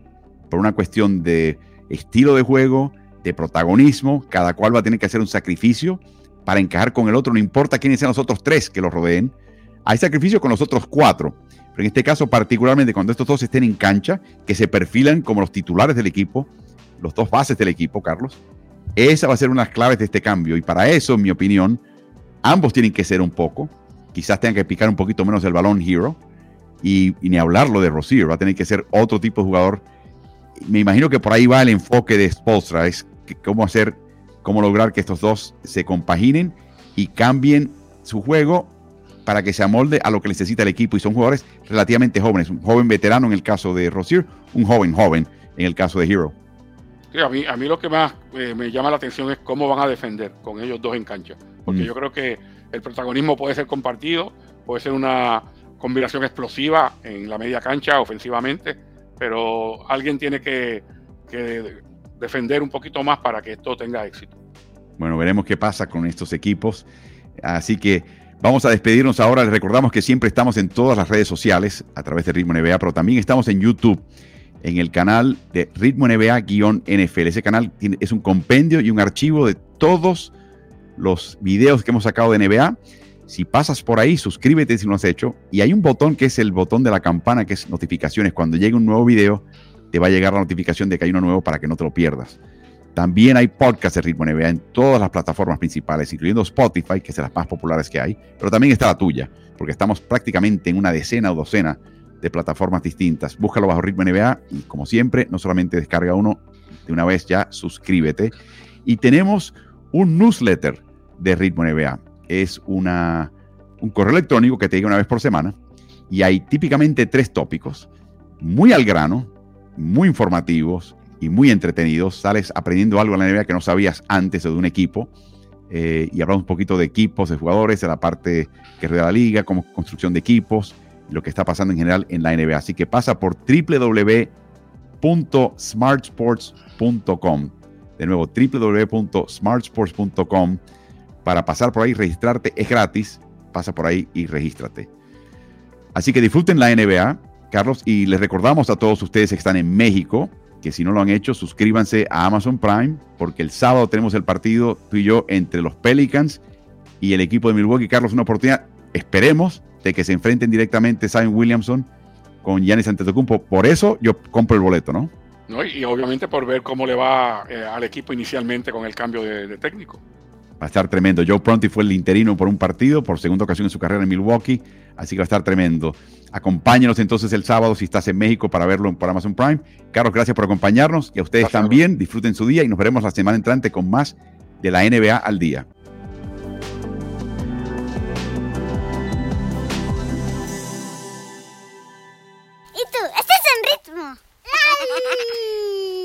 Por una cuestión de estilo de juego, de protagonismo, cada cual va a tener que hacer un sacrificio para encajar con el otro, no importa quiénes sean los otros tres que lo rodeen hay sacrificio con los otros cuatro, pero en este caso particularmente cuando estos dos estén en cancha, que se perfilan como los titulares del equipo, los dos bases del equipo, Carlos, esa va a ser una de claves de este cambio. Y para eso, en mi opinión, ambos tienen que ser un poco. Quizás tengan que picar un poquito menos el balón Hero. Y, ni hablarlo de Rosier, va a tener que ser otro tipo de jugador. Me imagino que por ahí va el enfoque de Spolstra, es cómo hacer, cómo lograr que estos dos se compaginen y cambien su juego para que se amolde a lo que necesita el equipo. Y son jugadores relativamente jóvenes. Un joven veterano en el caso de Rosier, un joven joven en el caso de Hero. A, mí, a mí lo que más eh, me llama la atención es cómo van a defender con ellos dos en cancha. Porque mm. yo creo que el protagonismo puede ser compartido, puede ser una combinación explosiva en la media cancha ofensivamente, pero alguien tiene que, que defender un poquito más para que esto tenga éxito. Bueno, veremos qué pasa con estos equipos. Así que Vamos a despedirnos ahora. Les recordamos que siempre estamos en todas las redes sociales a través de Ritmo NBA, pero también estamos en YouTube, en el canal de Ritmo NBA-NFL. Ese canal es un compendio y un archivo de todos los videos que hemos sacado de NBA. Si pasas por ahí, suscríbete si no lo has hecho. Y hay un botón que es el botón de la campana, que es notificaciones. Cuando llegue un nuevo video, te va a llegar la notificación de que hay uno nuevo para que no te lo pierdas. También hay podcasts de Ritmo NBA en todas las plataformas principales, incluyendo Spotify, que es de las más populares que hay, pero también está la tuya, porque estamos prácticamente en una decena o docena de plataformas distintas. Búscalo bajo Ritmo NBA y como siempre, no solamente descarga uno, de una vez ya suscríbete. Y tenemos un newsletter de Ritmo NBA. Es una, un correo electrónico que te llega una vez por semana y hay típicamente tres tópicos, muy al grano, muy informativos y muy entretenidos. Sales aprendiendo algo en la NBA que no sabías antes de un equipo. Eh, y hablamos un poquito de equipos, de jugadores, de la parte que rodea la liga, como construcción de equipos, lo que está pasando en general en la NBA. Así que pasa por www.smartsports.com. De nuevo, www.smartsports.com para pasar por ahí, registrarte. Es gratis. Pasa por ahí y regístrate. Así que disfruten la NBA, Carlos, y les recordamos a todos ustedes que están en México que si no lo han hecho, suscríbanse a Amazon Prime, porque el sábado tenemos el partido tú y yo entre los Pelicans y el equipo de Milwaukee. Carlos, una oportunidad, esperemos, de que se enfrenten directamente Simon Williamson con Giannis Antetokounmpo. Por eso yo compro el boleto, ¿no? ¿No? Y, obviamente por ver cómo le va eh, al equipo inicialmente con el cambio de, técnico. Va a estar tremendo. Joe Pronti fue el interino por un partido, por segunda ocasión en su carrera en Milwaukee, así que va a estar tremendo. Acompáñenos entonces el sábado si estás en México para verlo por Amazon Prime. Carlos, gracias por acompañarnos y a ustedes también. Disfruten su día y nos veremos la semana entrante con más de la NBA al día. ¿Y tú? ¿Estás en ritmo?